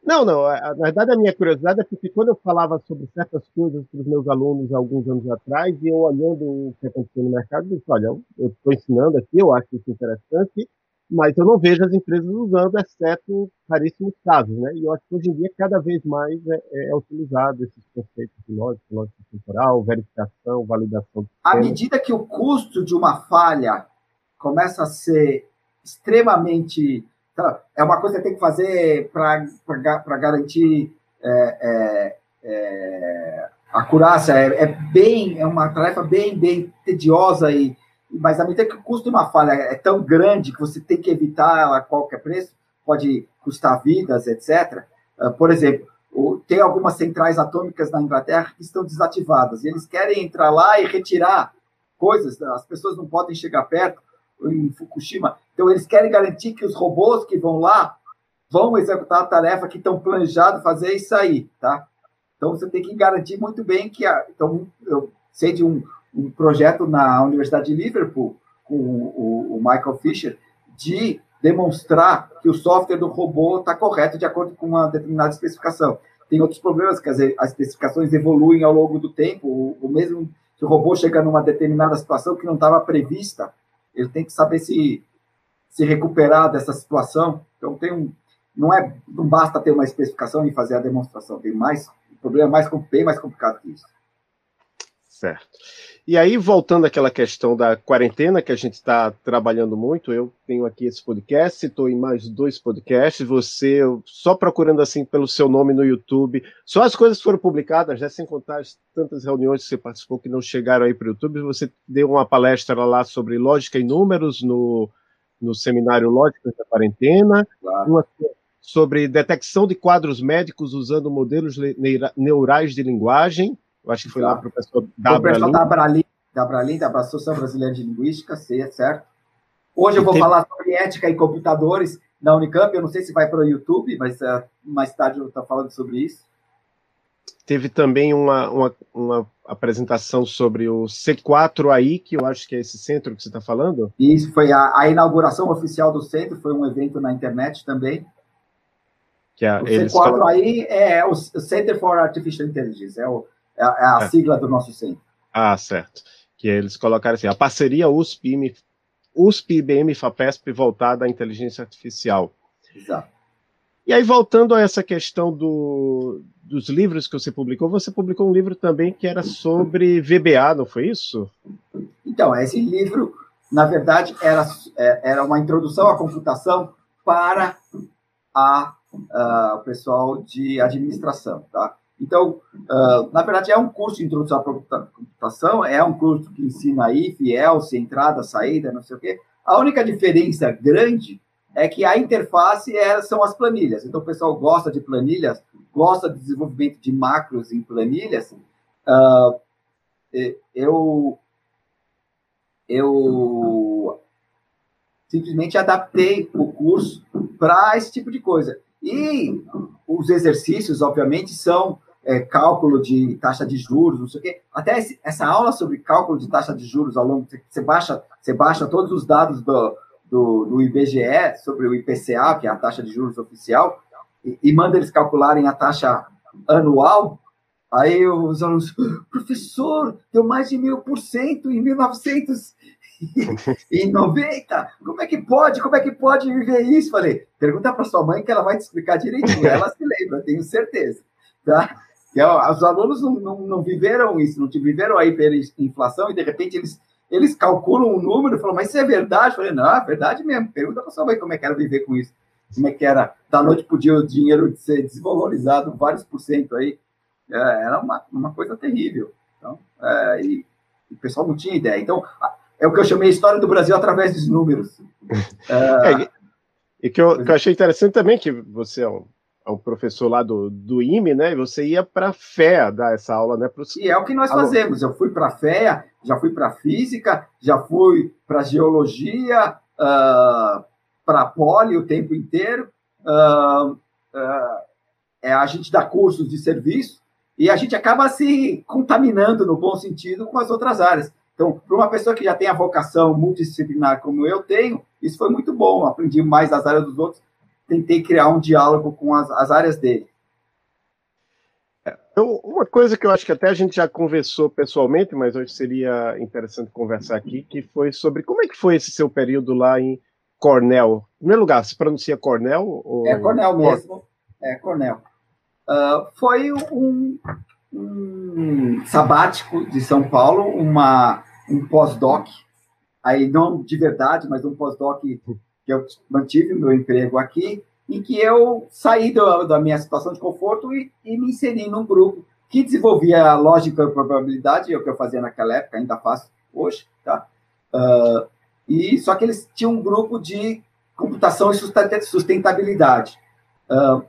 Não, não. Na verdade, a minha curiosidade é porque quando eu falava sobre certas coisas para os meus alunos alguns anos atrás, e eu olhando o que aconteceu no mercado, eu disse, olha, eu estou ensinando aqui, eu acho isso interessante, mas eu não vejo as empresas usando, exceto raríssimos casos, né? E eu acho que hoje em dia cada vez mais é, é, é utilizado esses conceitos de lógica, lógica temporal, verificação, validação. À medida que o custo de uma falha começa a ser extremamente é uma coisa que tem que fazer para garantir é, é, é. É, é, bem, é uma tarefa bem, bem tediosa e mas à medida que o custo de uma falha é tão grande que você tem que evitar ela a qualquer preço, pode custar vidas, etc. Ah, por exemplo, tem algumas centrais atômicas na Inglaterra que estão desativadas. E eles querem entrar lá e retirar coisas. As pessoas não podem chegar perto em Fukushima. Então, eles querem garantir que os robôs que vão lá vão executar a tarefa que estão planejados fazer e sair, tá? Então, você tem que garantir muito bem que... A, então, eu sei de um, um projeto na Universidade de Liverpool, com o, o Michael Fisher, de demonstrar que o software do robô está correto de acordo com uma determinada especificação. Tem outros problemas, quer dizer, as especificações evoluem ao longo do tempo, o, o mesmo se o robô chega numa determinada situação que não estava prevista, ele tem que saber se, se recuperar dessa situação. Então, tem um, não, é, não basta ter uma especificação e fazer a demonstração, tem mais, o problema é mais, bem mais complicado que isso. Certo. E aí, voltando àquela questão da quarentena, que a gente está trabalhando muito, eu tenho aqui esse podcast, estou em mais dois podcasts, você, só procurando assim pelo seu nome no YouTube, só as coisas foram publicadas, né, sem contar as tantas reuniões que você participou que não chegaram aí para o YouTube, você deu uma palestra lá sobre lógica e números no, no seminário Lógica da Quarentena, claro. uma sobre detecção de quadros médicos usando modelos neurais de linguagem, eu acho que foi lá para o professor da Abralim. Da Abralim, da Associação Brasileira de Linguística, é certo? Hoje eu vou teve... falar sobre ética e computadores na Unicamp. Eu não sei se vai para o YouTube, mas uh, mais tarde eu estou falando sobre isso. Teve também uma, uma, uma, apresentação sobre o C4AI, que eu acho que é esse centro que você está falando. Isso, foi a, a, inauguração oficial do centro, foi um evento na internet também. Que é, o C4AI é o Center for Artificial Intelligence, é o, é, é a é. sigla do nosso centro. Ah, certo. Que eles colocaram assim, a parceria USP, USP IBM FAPESP voltada à inteligência artificial. Exato. E aí, voltando a essa questão do, dos livros que você publicou, você publicou um livro também que era sobre VBA, não foi isso? Então, esse livro, na verdade, era, era uma introdução à computação para a, a, o pessoal de administração, tá? Então, uh, na verdade, é um curso de introdução à computação, é um curso que ensina if, else, entrada, saída, não sei o quê. A única diferença grande é que a interface é, são as planilhas. Então, o pessoal gosta de planilhas, gosta do desenvolvimento de macros em planilhas. Uh, eu, eu simplesmente adaptei o curso para esse tipo de coisa. E os exercícios, obviamente, são é, cálculo de taxa de juros, não sei o quê. Até esse, essa aula sobre cálculo de taxa de juros ao longo, você baixa, você baixa todos os dados do, do, do IBGE sobre o IPCA, que é a taxa de juros oficial, e, e manda eles calcularem a taxa anual. Aí os alunos, professor, deu mais de mil por cento em 1990. Como é que pode? Como é que pode viver isso? Falei, pergunta para sua mãe que ela vai te explicar direitinho. Ela se lembra, tenho certeza. Tá? Que, os alunos não, não, não, viveram isso, não viveram a hiperinflação e de repente eles, eles calculam um número e falam, mas isso é verdade? Eu falei, não, é verdade mesmo. Pergunta para sua mãe como é que era viver com isso. Como é que era, da noite para o dia, o dinheiro ser desvalorizado vários por cento aí. É, era uma, uma coisa terrível. Então, é, e, e, o pessoal não tinha ideia. Então, é o que eu chamei a história do Brasil através dos números. É, e que eu, que eu achei interessante também que você é um um professor lá do, do IME, né? Você ia para a FEA dar essa aula, né? Pros... E é o que nós fazemos. Eu fui para a FEA, já fui para física, já fui para geologia, uh, para poli o tempo inteiro. Uh, uh, é, a gente dá cursos de serviço e a gente acaba se contaminando, no bom sentido, com as outras áreas. Então, para uma pessoa que já tem a vocação multidisciplinar como eu tenho, isso foi muito bom. Aprendi mais das áreas dos outros tentei criar um diálogo com as, as áreas dele. Então, uma coisa que eu acho que até a gente já conversou pessoalmente, mas hoje seria interessante conversar aqui, que foi sobre como é que foi esse seu período lá em Cornell. Em primeiro lugar, se pronuncia Cornell? Ou... É Cornell mesmo. É Cornell. Uh, foi um, um, sabático de São Paulo, uma, um pós-doc, aí não de verdade, mas um pós-doc que eu mantive meu emprego aqui, em que eu saí do, da minha situação de conforto e, e, me inseri num grupo que desenvolvia lógica e probabilidade, é o que eu fazia naquela época, ainda faço hoje, tá? Uh, e só que eles tinham um grupo de computação e sustentabilidade, uh,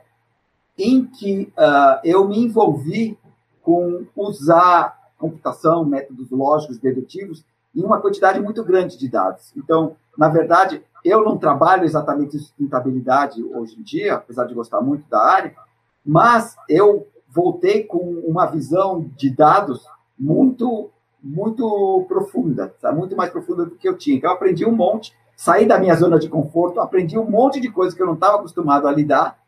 em que uh, eu me envolvi com usar computação, métodos lógicos dedutivos em uma quantidade muito grande de dados. Então, na verdade, eu não trabalho exatamente sustentabilidade hoje em dia, apesar de gostar muito da área, mas eu voltei com uma visão de dados muito muito profunda, tá? muito mais profunda do que eu tinha. Então, eu aprendi um monte, saí da minha zona de conforto, aprendi um monte de coisas que eu não estava acostumado a lidar,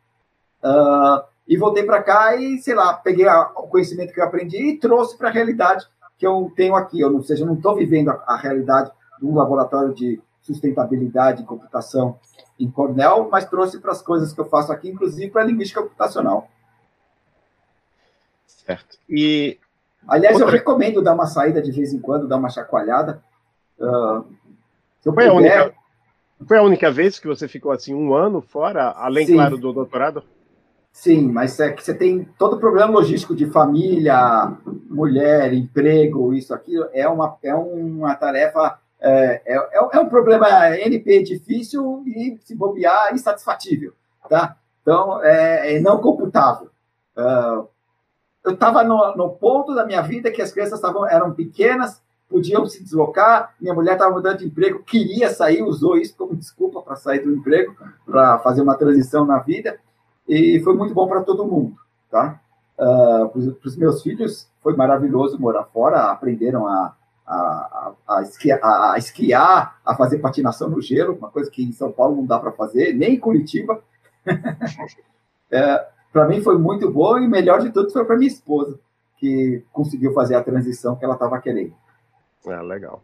uh, e voltei para cá e, sei lá, peguei a, o conhecimento que eu aprendi e trouxe para a realidade que eu tenho aqui. Eu não seja, não estou vivendo a, a realidade de um laboratório de sustentabilidade e computação em Cornell, mas trouxe para as coisas que eu faço aqui, inclusive para a linguística computacional. Certo. E aliás, Outra... eu recomendo dar uma saída de vez em quando, dar uma chacoalhada. Uh, se eu foi, puder... a única, foi a única vez que você ficou assim um ano fora, além, Sim. claro, do doutorado? Sim, mas é que você tem todo o problema logístico de família, mulher, emprego, isso aqui é uma, é uma tarefa é, é, é, um problema NP difícil e, se bobear, insatisfatível. Tá? Então, é, é não computável. Uh, eu estava no, no, ponto da minha vida que as crianças tavam, eram pequenas, podiam se deslocar, minha mulher estava mudando de emprego, queria sair, usou isso como desculpa para sair do emprego, para fazer uma transição na vida, e foi muito bom para todo mundo. Tá? Uh, para os meus filhos, foi maravilhoso morar fora, aprenderam a a, a, esquiar, a, esquiar, a fazer patinação no gelo, uma coisa que em São Paulo não dá para fazer, nem em Curitiba. é, para mim foi muito bom e melhor de tudo foi para minha esposa, que conseguiu fazer a transição que ela estava querendo. Ah, legal.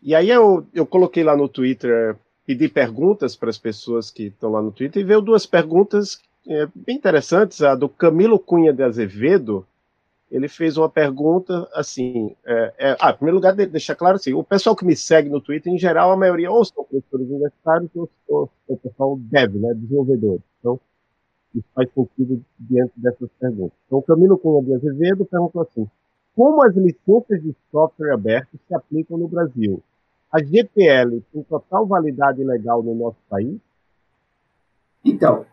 E aí eu, eu coloquei lá no Twitter, pedi perguntas para as pessoas que estão lá no Twitter e veio duas perguntas é, bem interessantes. A do Camilo Cunha de Azevedo, ele fez uma pergunta assim. É, é, ah, em primeiro lugar, deixar claro assim: o pessoal que me segue no Twitter, em geral, a maioria ou são professores universitários ou, ou, o pessoal dev, né, desenvolvedores. Então, isso faz sentido diante dessas perguntas. Então, o Camilo Cunha de Azevedo perguntou assim: como as licenças de software aberto se aplicam no Brasil? A GPL tem total validade legal no nosso país? Então,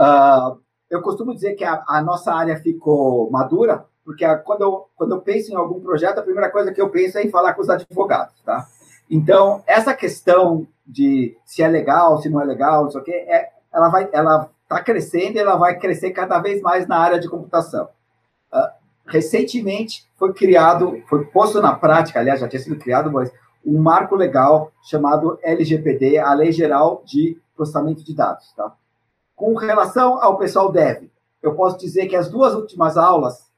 uh, eu costumo dizer que a, a nossa área ficou madura porque a, quando, eu, quando eu penso em algum projeto, a primeira coisa que eu penso é em falar com os advogados, tá? Então, essa questão de se é legal, se não é legal, não sei o quê, é, ela vai, ela está crescendo e ela vai crescer cada vez mais na área de computação. Uh, recentemente foi criado, foi posto na prática, aliás, já tinha sido criado, mas um marco legal chamado LGPD, a Lei Geral de Processamento de Dados, tá? Com relação ao pessoal dev, eu posso dizer que as duas últimas aulas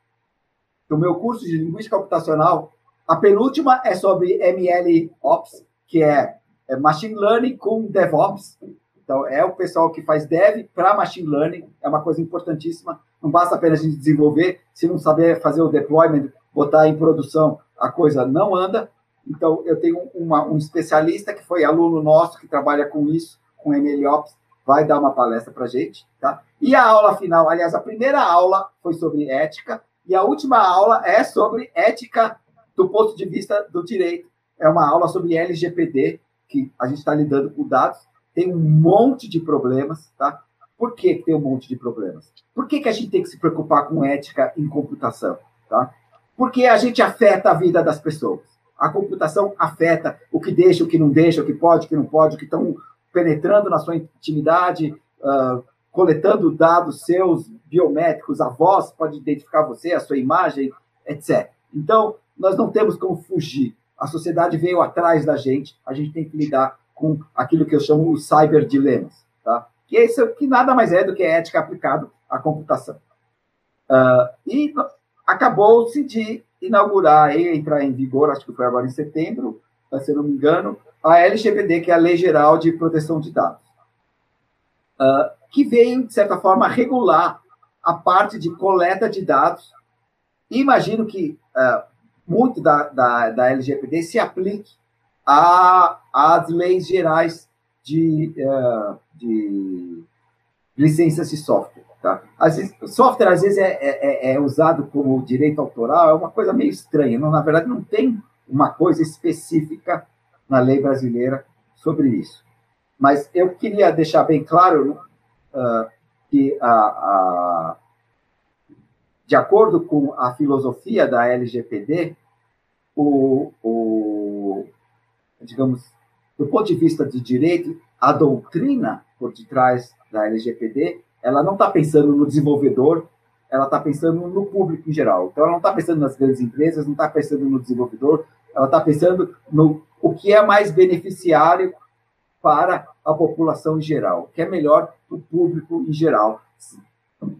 do meu curso de linguística computacional, a penúltima é sobre ML Ops, que é, é Machine Learning com DevOps. Então, é o pessoal que faz dev para machine learning, é uma coisa importantíssima. Não basta apenas a gente desenvolver, se não saber fazer o deployment, botar em produção, a coisa não anda. Então, eu tenho uma, um especialista que foi aluno nosso, que trabalha com isso, com MLOps, vai dar uma palestra para gente. Tá? E a aula final, aliás, a primeira aula foi sobre ética, e a última aula é sobre ética do ponto de vista do direito. É uma aula sobre LGPD, que a gente está lidando com dados. Tem um monte de problemas, tá? Por que tem um monte de problemas? Por que, que a gente tem que se preocupar com ética em computação? Tá? Porque a gente afeta a vida das pessoas. A computação afeta o que deixa, o que não deixa, o que pode, o que não pode, o que estão penetrando na sua intimidade, uh, coletando dados seus biométricos, a voz pode identificar você, a sua imagem, etc. Então, nós não temos como fugir. A sociedade veio atrás da gente, a gente tem que lidar com aquilo que eu chamo os cyberdilemas, tá? que, esse, que nada mais é do que ética aplicada à computação. Uh, e acabou-se de inaugurar e entrar em vigor, acho que foi agora em setembro, se eu não me engano, a LGPD, que é a Lei Geral de Proteção de Dados, uh, que veio, de certa forma, regular a parte de coleta de dados. E imagino que uh, muito da, da, da, LGPD se aplique às leis gerais de, uh, de licenças de software. Tá? Às vezes, software, às vezes, é, é, é, usado como direito autoral, é uma coisa meio estranha. Não, na verdade, não tem uma coisa específica na lei brasileira sobre isso. Mas eu queria deixar bem claro uh, que, a, a, de acordo com a filosofia da LGPD, o, o, digamos, do ponto de vista de direito, a doutrina por detrás da LGPD, ela não está pensando no desenvolvedor, ela está pensando no público em geral. Então, ela não está pensando nas grandes empresas, não está pensando no desenvolvedor, ela está pensando no o que é mais beneficiário para a população em geral, o que é melhor para o público em geral,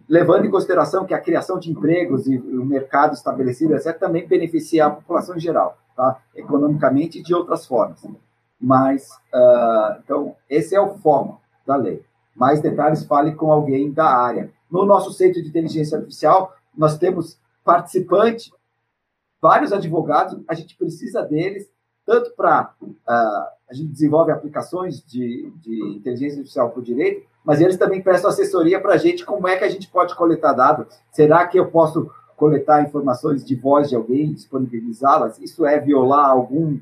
levando em consideração que a criação de empregos e o mercado estabelecido etc, também beneficia a população em geral, tá? economicamente e de outras formas. Mas, uh, então, esse é o foco da lei. Mais detalhes, fale com alguém da área. No nosso centro de inteligência artificial, nós temos participante, vários advogados, a gente precisa deles, tanto para. Uh, a gente desenvolve aplicações de, de inteligência artificial para o direito, mas eles também prestam assessoria para a gente como é que a gente pode coletar dados. Será que eu posso coletar informações de voz de alguém, disponibilizá-las? Isso é violar algum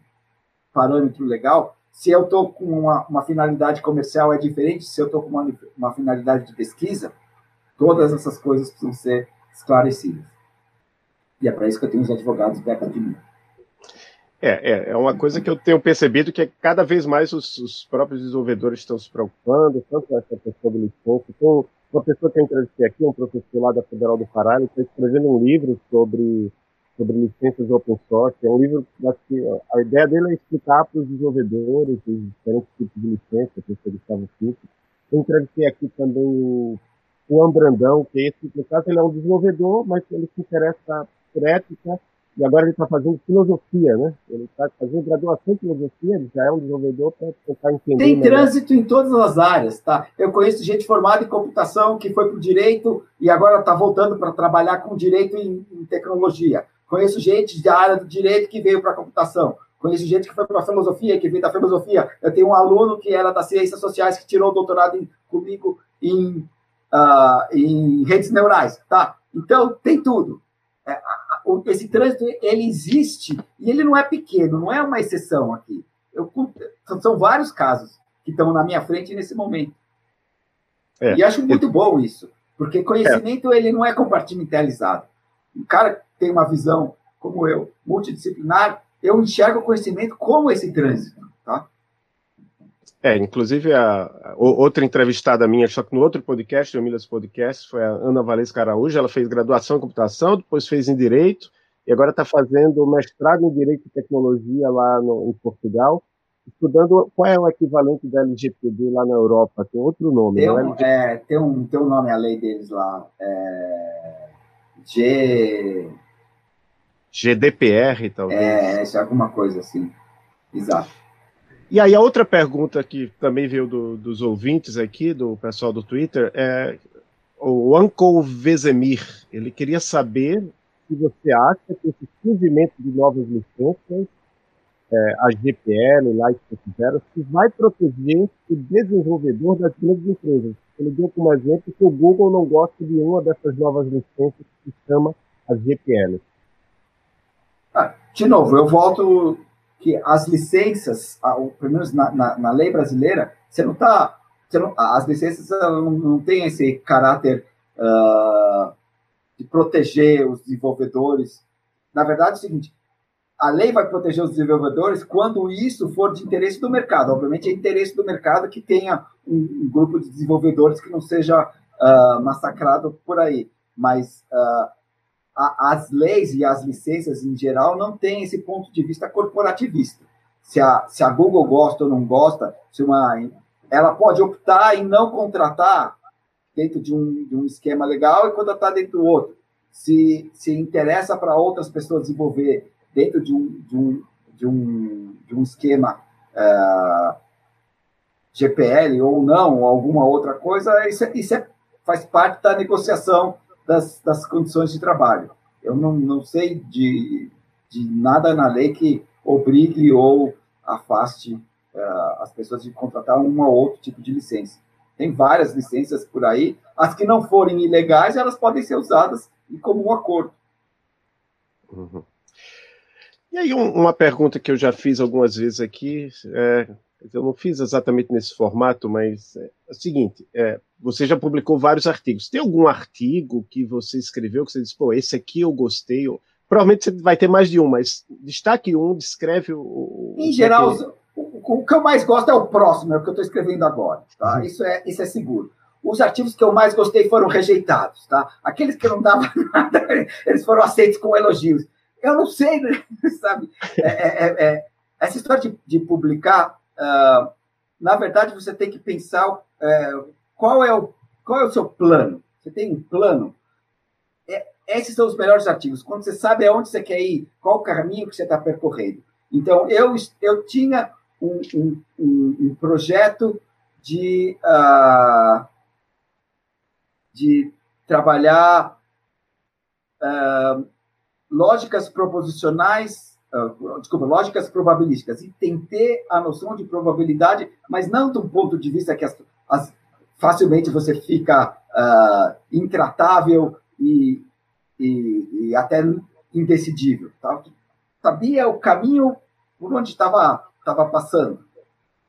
parâmetro legal? Se eu estou com uma, uma, finalidade comercial, é diferente. Se eu estou com uma, uma finalidade de pesquisa, todas essas coisas precisam ser esclarecidas. E é para isso que eu tenho os advogados perto de mim. É, é, é uma coisa que eu tenho percebido que é cada vez mais os, os próprios desenvolvedores estão se preocupando, tanto essa questão do licença. Tem uma pessoa que eu entrevistei aqui, um professor lá da Federal do Pará, ele está escrevendo um livro sobre, sobre licenças open source. É um livro que a ideia dele é explicar para os desenvolvedores os diferentes tipos de licença, que você estava físico. Eu entrevistei aqui também o Juan Brandão, que esse, no caso ele é um desenvolvedor, mas ele se interessa por ética e agora ele está fazendo filosofia, né? Ele está fazendo graduação em filosofia, ele já é um desenvolvedor para tentar entender. Tem melhor. trânsito em todas as áreas, tá? Eu conheço gente formada em computação que foi para o direito e agora está voltando para trabalhar com direito em, em, tecnologia. Conheço gente da área do direito que veio para a computação. Conheço gente que foi para a filosofia, que veio da filosofia. Eu tenho um aluno que era das ciências sociais que tirou o doutorado em, comigo em, uh, em redes neurais, tá? Então, tem tudo. É, esse trânsito ele existe e ele não é pequeno, não é uma exceção aqui. Eu, são vários casos que estão na minha frente nesse momento. É. E acho muito bom isso, porque conhecimento é. ele não é compartimentalizado. O cara tem uma visão como eu, multidisciplinar, eu enxergo o conhecimento como esse trânsito? É, inclusive a, a, outra entrevistada minha, só que no outro podcast, o Milas Podcast, foi a Ana Valesca Araújo, ela fez graduação em computação, depois fez em Direito, e agora está fazendo mestrado em Direito e Tecnologia lá no, em Portugal, estudando qual é o equivalente da LGPD lá na Europa, tem outro nome, tem um, é, tem um, tem um nome a lei deles lá, é, G... GDPR, talvez. É, é alguma coisa assim, exato. E aí a outra pergunta que também veio do, dos ouvintes aqui, do pessoal do Twitter, é o Uncle Vezemir. Ele queria saber se você acha que esse surgimento de novas licenças, é, a GPL, que fizeram, se vai proteger o desenvolvedor das grandes empresas. Ele deu como exemplo que o Google não gosta de uma dessas novas licenças que se chama a GPL. Ah, de novo, eu volto que as licenças, pelo menos na, na, na lei brasileira, você não está as licenças não, não têm esse caráter uh, de proteger os desenvolvedores. Na verdade, é o seguinte: a lei vai proteger os desenvolvedores quando isso for de interesse do mercado. Obviamente, é interesse do mercado que tenha um, um grupo de desenvolvedores que não seja uh, massacrado por aí. Mas uh, a, as leis e as licenças em geral não têm esse ponto de vista corporativista. Se a, se a Google gosta ou não gosta, se uma, ela pode optar em não contratar dentro de um, de um esquema legal e contratar dentro do outro. Se, se interessa para outras pessoas desenvolver dentro de um, de um, de um, de um esquema é, GPL ou não, ou alguma outra coisa, isso, é, isso é, faz parte da negociação das, das condições de trabalho. Eu não, não sei de, de nada na lei que obrigue ou afaste uh, as pessoas de contratar um ou outro tipo de licença. Tem várias licenças por aí. As que não forem ilegais, elas podem ser usadas em comum acordo. Uhum. E aí, um, uma pergunta que eu já fiz algumas vezes aqui, é, eu não fiz exatamente nesse formato, mas é, é o seguinte: é, você já publicou vários artigos. Tem algum artigo que você escreveu que você disse, pô, esse aqui eu gostei? Provavelmente você vai ter mais de um, mas destaque um, descreve o. Em geral, o, o, que eu mais gosto é o próximo, é o que eu estou escrevendo agora. Tá? Uhum. Isso, é, isso é seguro. Os artigos que eu mais gostei foram rejeitados, tá? Aqueles que não davam nada, eles foram aceitos com elogios. Eu não sei, né? sabe? É, é, é, é, essa história de, de publicar, uh, na verdade, você tem que pensar uh, qual, é o, qual é o seu plano. Você tem um plano? É, esses são os melhores artigos. Quando você sabe aonde você quer ir, qual o caminho que você está percorrendo. Então, eu, eu tinha um, um, um, um projeto de, uh, de trabalhar uh, lógicas proposicionais, uh, desculpa, lógicas probabilísticas, e tem ter a noção de probabilidade, mas não do ponto de vista que as, as, facilmente você fica uh, intratável e, e, e, até indecidível. Tá? Sabia o caminho por onde estava passando.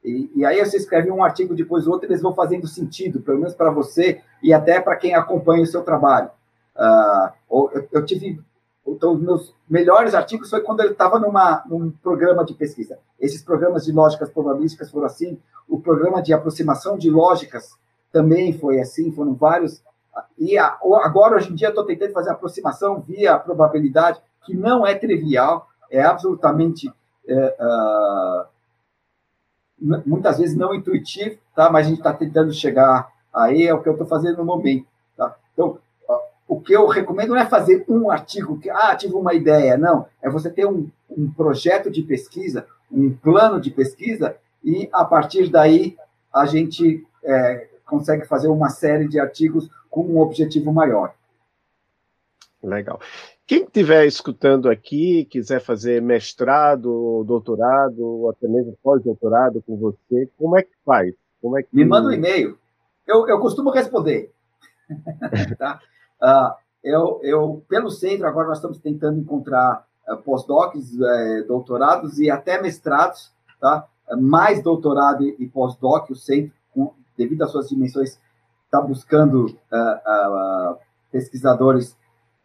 E, e, aí você escreve um artigo, depois outro, eles vão fazendo sentido, pelo menos para você e até para quem acompanha o seu trabalho. Uh, eu, eu, tive então, os meus melhores artigos foi quando ele estava num programa de pesquisa. Esses programas de lógicas probabilísticas foram assim, o programa de aproximação de lógicas também foi assim, foram vários. E a, agora, hoje em dia, estou tentando fazer aproximação via probabilidade, que não é trivial, é absolutamente. É, uh, muitas vezes não intuitivo, tá? mas a gente está tentando chegar aí, é o que eu estou fazendo no momento. Tá? Então, o que eu recomendo não é fazer um artigo que, ah, tive uma ideia, não. É você ter um, um projeto de pesquisa, um plano de pesquisa, e a partir daí a gente é, consegue fazer uma série de artigos com um objetivo maior. Legal. Quem estiver escutando aqui, quiser fazer mestrado, doutorado, ou até mesmo pós-doutorado com você, como é que faz? Como é que... Me manda um e-mail. Eu, eu costumo responder. tá? Uh, eu, eu, pelo centro, agora nós estamos tentando encontrar uh, pós-docs, uh, doutorados e até mestrados, tá? mais doutorado e, e pós-doc, o centro, devido às suas dimensões, está buscando ah, pesquisadores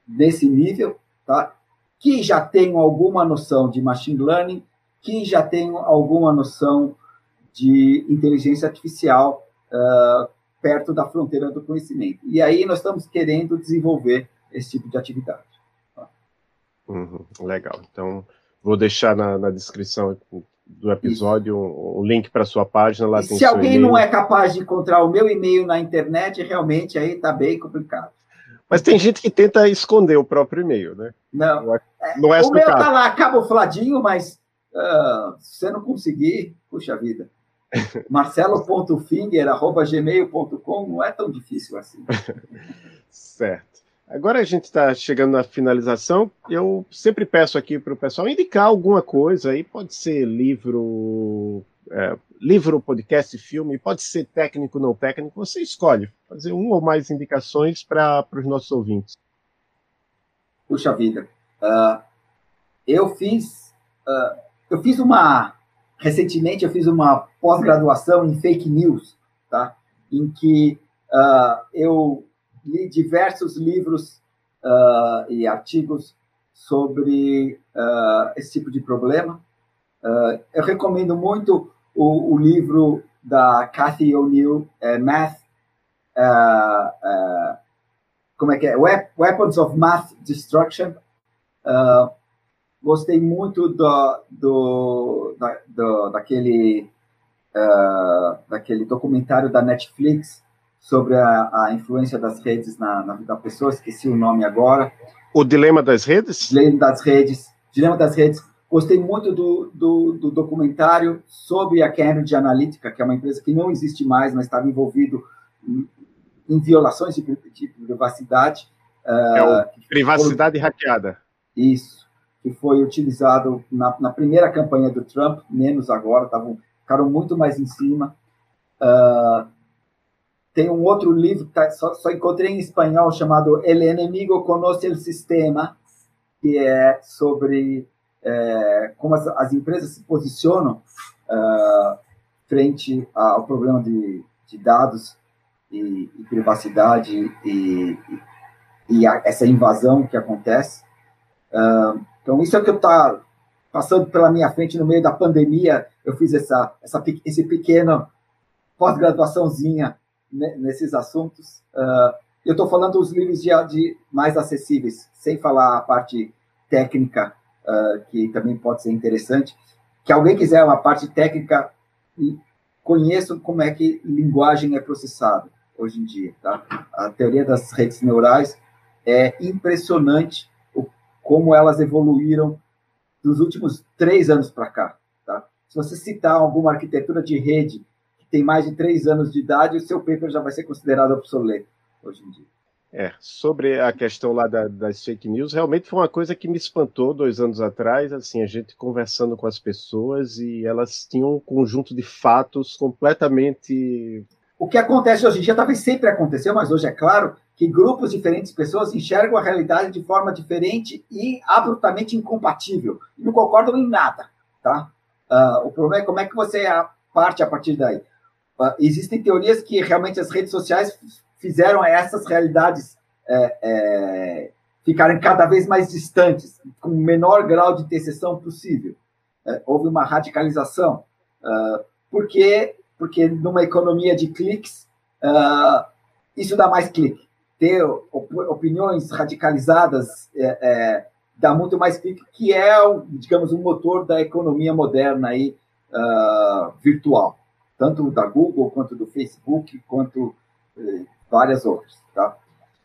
nesse nível, tá? que já tenham alguma noção de machine learning, que já tenham alguma noção de inteligência artificial, uh, perto da fronteira do conhecimento. E aí nós estamos querendo desenvolver esse tipo de atividade. Uhum, legal. Então, vou deixar na, na descrição do episódio um, um, link para sua página. Lá se alguém não é capaz de encontrar o meu e-mail na internet, realmente aí está bem complicado. Mas tem gente que tenta esconder o próprio e-mail, né? Não. Não é, é o meu está lá camufladinho, mas uh, se você não conseguir, puxa vida. marcelo.finger.gmail.com não é tão difícil assim. certo. Agora a gente está chegando na finalização. Eu sempre peço aqui para o pessoal indicar alguma coisa aí. Pode ser livro, é, livro, podcast, filme, pode ser técnico, não técnico. Você escolhe. Fazer uma ou mais indicações para os nossos ouvintes. Puxa vida. Uh, eu fiz, uh, eu fiz uma recentemente eu fiz uma pós-graduação em fake news, tá? em que uh, eu li diversos livros uh, e artigos sobre uh, esse tipo de problema. eu recomendo muito o, o, livro da Cathy O'Neill, é, Math, como é que é? Weapons of Math Destruction. gostei muito do, do, da, do daquele uh, daquele documentário da Netflix sobre a, a influência das redes na, na, vida da pessoa, esqueci o nome agora. O Dilema das Redes? Dilema das Redes. Dilema das Redes. Gostei muito do, do, do documentário sobre a Cambridge Analytica, que é uma empresa que não existe mais, mas estava envolvido em, em violações de, de privacidade. Uh, é o privacidade foi, hackeada. Isso, que foi utilizado na, na primeira campanha do Trump, menos agora, estavam ficaram muito mais em cima. Uh, tem um outro livro que tá, só, só, encontrei em espanhol chamado El Enemigo Conoce el Sistema, que é sobre é, como as, as, empresas se posicionam uh, frente ao problema de, de dados e, e privacidade e, e, e a, essa invasão que acontece. Uh, então, isso é o que eu tá passando pela minha frente no meio da pandemia eu fiz essa, essa esse pequeno pós-graduaçãozinha nesses assuntos. Uh, eu estou falando os livros de, de, mais acessíveis, sem falar a parte técnica, uh, que também pode ser interessante. Que alguém quiser uma parte técnica, conheçam como é que linguagem é processada hoje em dia. Tá? A teoria das redes neurais é impressionante o, como elas evoluíram dos últimos três anos para cá. Se você citar alguma arquitetura de rede tem mais de três anos de idade, o seu paper já vai ser considerado obsoleto hoje em dia. É, sobre a questão lá da, das fake news, realmente foi uma coisa que me espantou dois anos atrás, assim, a gente conversando com as pessoas e elas tinham um conjunto de fatos completamente... O que acontece hoje em dia talvez sempre aconteceu, mas hoje é claro que grupos diferentes de pessoas enxergam a realidade de forma diferente e abruptamente incompatível, e não concordam em nada, tá? Uh, o problema é como é que você parte a partir daí. Uh, existem teorias que realmente as redes sociais fizeram essas realidades é, é, ficarem cada vez mais distantes, com o menor grau de interseção possível. É, houve uma radicalização. Uh, por quê? Porque numa economia de cliques, isso dá mais clique. Ter opiniões radicalizadas é, é dá muito mais clique, que é, digamos, um motor da economia moderna aí, virtual, tanto da Google, quanto do Facebook, quanto uh, várias outras. Tá?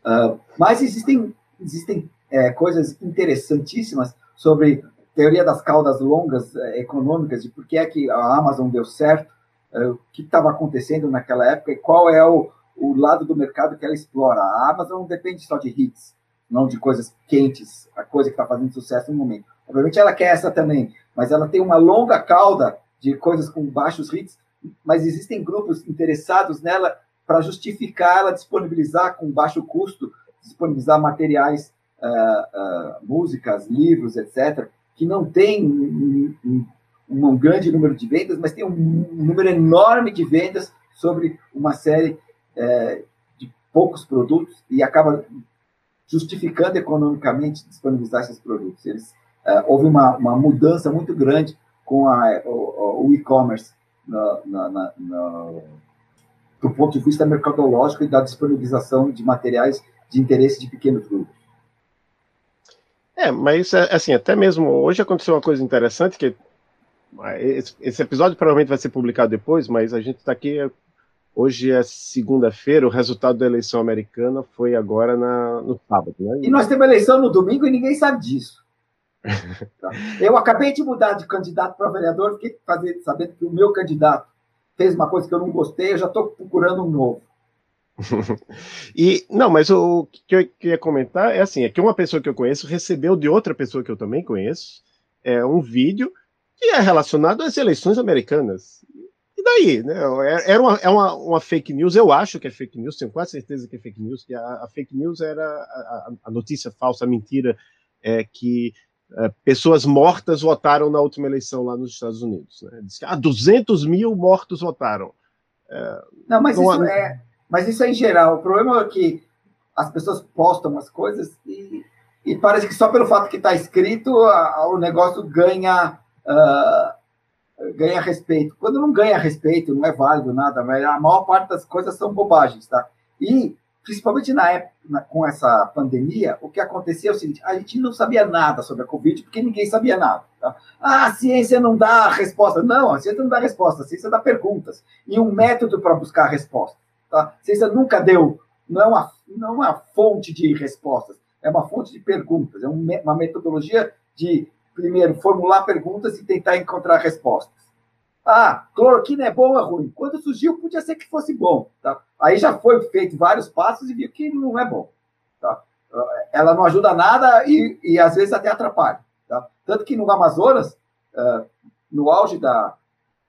Uh, mas existem, existem é, coisas interessantíssimas sobre teoria das caudas longas é, econômicas, de por que é que a Amazon deu certo, é, o que estava acontecendo naquela época e qual é o, o lado do mercado que ela explora. A Amazon depende só de hits, não de coisas quentes, a coisa que está fazendo sucesso no momento. Obviamente ela quer essa também, mas ela tem uma longa cauda de coisas com baixos hits, mas existem grupos interessados nela para justificar ela disponibilizar com baixo custo, disponibilizar materiais, uh, uh, músicas, livros, etc., que não tem um, um, um, grande número de vendas, mas tem um, número enorme de vendas sobre uma série uh, de poucos produtos e acaba justificando economicamente disponibilizar esses produtos. Eles, uh, houve uma, uma mudança muito grande com a, o, o e-commerce do ponto de vista mercadológico e da disponibilização de materiais de interesse de pequenos grupos. É, mas é, assim, até mesmo hoje aconteceu uma coisa interessante que esse episódio provavelmente vai ser publicado depois, mas a gente está aqui Hoje é segunda-feira, o resultado da eleição americana foi agora na, no sábado. Né? E nós temos eleição no domingo e ninguém sabe disso. Eu acabei de mudar de candidato para vereador, fiquei fazendo, sabendo que o meu candidato fez uma coisa que eu não gostei, eu já estou procurando um novo. e não, mas o que eu queria comentar é assim, é que uma pessoa que eu conheço recebeu de outra pessoa que eu também conheço é um vídeo que é relacionado às eleições americanas. E daí, né? É, era uma, é uma, uma, fake news, eu acho que é fake news, tenho quase certeza que é fake news, que a, a fake news era a, a, notícia falsa, a mentira, é que é, pessoas mortas votaram na última eleição lá nos Estados Unidos. Né? Diz que ah, 200 mil mortos votaram. É, não, mas não, isso é, mas isso é em geral. O problema é que as pessoas postam as coisas e, e parece que só pelo fato que está escrito a, a, o negócio ganha uh, ganha respeito. Quando não ganha respeito, não é válido nada, mas a maior parte das coisas são bobagens, tá? E principalmente na época na, com essa pandemia, o que acontecia é o seguinte: a gente não sabia nada sobre a Covid porque ninguém sabia nada. Tá? Ah, a ciência não dá resposta. Não, a ciência não dá resposta, a ciência dá perguntas e um método para buscar a resposta. Tá? A ciência nunca deu, não é, uma, não é uma fonte de respostas, é uma fonte de perguntas, é uma metodologia de, primeiro, formular perguntas e tentar encontrar respostas. Ah, cloroquina é bom ou é ruim? Quando surgiu, podia ser que fosse bom. Tá? Aí já foi feito vários passos e viu que não é bom. Tá? Ela não ajuda nada e, e às vezes até atrapalha. Tá? Tanto que no Amazonas, uh, no auge da,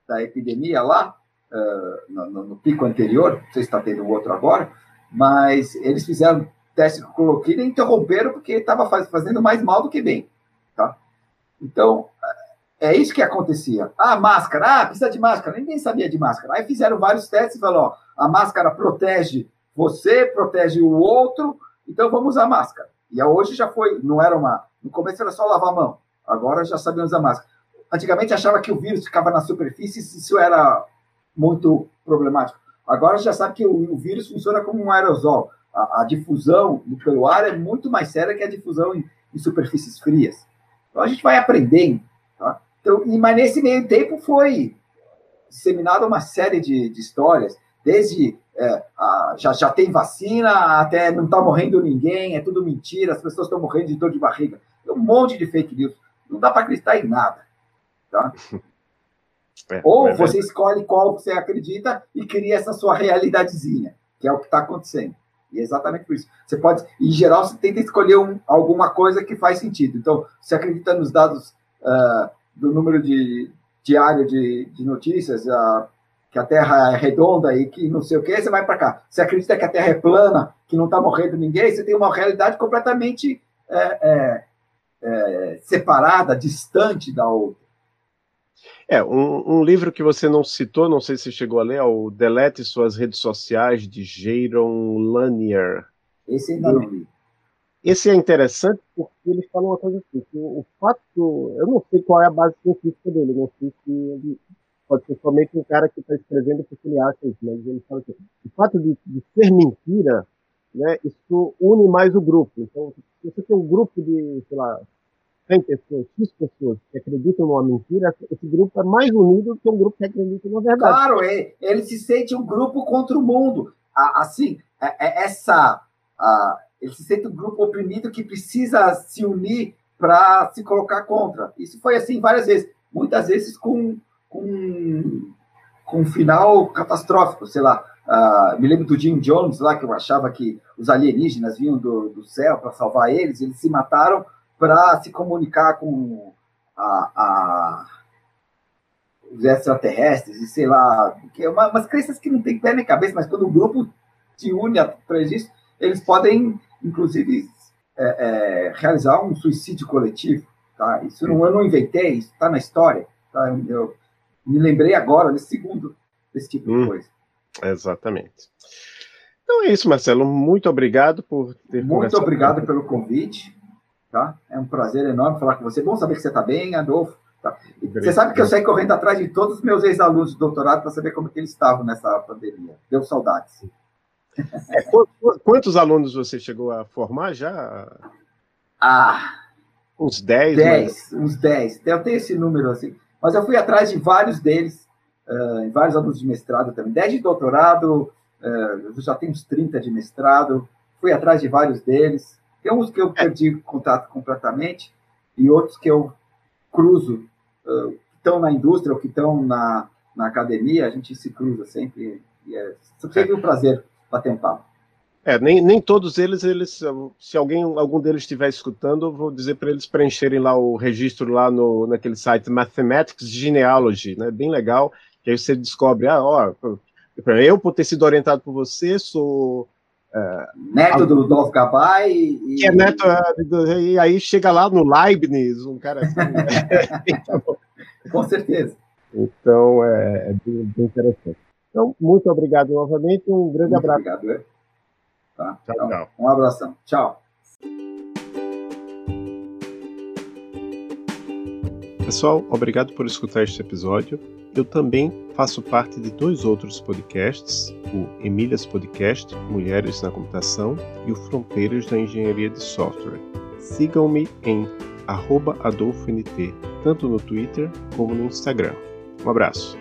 da epidemia lá, uh, no, no, pico anterior, não sei se está tendo outro agora, mas eles fizeram teste com cloroquina e interromperam porque estava fazendo mais mal do que bem. Tá? Então, é isso que acontecia. Ah, máscara, ah, precisa de máscara. Ninguém sabia de máscara. Aí fizeram vários testes e falaram: ó, a máscara protege você, protege o outro, então vamos usar máscara. E hoje já foi, não era uma. No começo era só lavar a mão, agora já sabemos usar máscara. Antigamente achava que o vírus ficava na superfície isso era muito problemático. Agora já sabe que o, o vírus funciona como um aerosol. A, a, difusão pelo ar é muito mais séria que a difusão em, em superfícies frias. Então a gente vai aprendendo. Então, mas nesse meio tempo foi disseminada uma série de, de histórias, desde é, a, já, já tem vacina até não está morrendo ninguém, é tudo mentira, as pessoas estão morrendo de dor de barriga. Tem um monte de fake news. Não dá para acreditar em nada. Tá? É, Ou é você escolhe qual você acredita e cria essa sua realidadezinha, que é o que está acontecendo. E é exatamente por isso. Você pode, em geral, você tenta escolher um, alguma coisa que faz sentido. Então, você acredita nos dados uh, do número de diário de, de notícias, a, que a Terra é redonda e que não sei o que, você vai para cá. Você acredita que a Terra é plana, que não está morrendo ninguém, você tem uma realidade completamente é, é, é, separada, distante da outra. É, um, um, livro que você não citou, não sei se chegou a ler, é o Delete Suas Redes Sociais, de Jaron Lanier. Esse ainda não li. Esse é interessante porque ele fala uma coisa assim, o fato, eu não sei qual é a base científica dele, não sei se ele pode ser somente um cara que está escrevendo porque ele acha isso, mas ele fala assim, o fato de, de, ser mentira, né, isso une mais o grupo. Então, se você tem um grupo de, sei lá, 100 pessoas, X pessoas que acreditam numa mentira, esse grupo é mais unido do que um grupo que acredita na verdade. Claro, ele, ele se sente um grupo contra o mundo. Assim, é, é essa... A, ele se sente um grupo oprimido que precisa se unir para se colocar contra. Isso foi assim várias vezes, muitas vezes com, com, com um final catastrófico, sei lá. Uh, me lembro do Jim Jones lá, que eu achava que os alienígenas vinham do, do céu para salvar eles, eles se mataram para se comunicar com a, a, os extraterrestres, e sei lá, que é uma, umas crenças que não tem pé nem cabeça, mas quando o grupo se une atrás disso, eles podem inclusive, é, é, realizar um suicídio coletivo. Tá? Isso não, eu não inventei, isso está na história. Tá? Eu, eu, me lembrei agora, nesse segundo, desse tipo hum, de coisa. Exatamente. Então é isso, Marcelo. Muito obrigado por ter Muito obrigado pelo convite. Tá? É um prazer enorme falar com você. Bom saber que você está bem, Adolfo. Tá? Você sabe que eu saí correndo atrás de todos os meus ex-alunos de doutorado para saber como que eles estavam nessa pandemia. Deu saudades. É, quantos alunos você chegou a formar já? Ah, uns 10? 10, uns 10. Eu tenho esse número assim. Mas eu fui atrás de vários deles, uh, vários alunos de mestrado também. 10 de doutorado, uh, eu já tenho uns 30 de mestrado. Fui atrás de vários deles. Tem uns que eu perdi contato completamente e outros que eu cruzo, uh, que estão na indústria ou que estão na, na academia, a gente se cruza sempre. E é sempre um prazer bater um papo. É, nem, nem todos eles, eles, se alguém, algum deles estiver escutando, eu vou dizer para eles preencherem lá o registro lá no, naquele site Mathematics Genealogy, né? Bem legal, que aí você descobre, ah, ó, eu por ter sido orientado por você, sou é, neto do Rudolf Gabay e... que é neto é, e aí chega lá no Leibniz, um cara assim. Com certeza. Então é, é bem, bem interessante. Então, muito obrigado novamente, um grande muito abraço. Obrigado, é. Tá? Tchau, então, tchau. Um abração. Tchau. Pessoal, obrigado por escutar este episódio. Eu também faço parte de dois outros podcasts, o Emílias Podcast, Mulheres na Computação, e o Fronteiras da Engenharia de Software. Sigam-me em AdolfoNT, tanto no Twitter como no Instagram. Um abraço.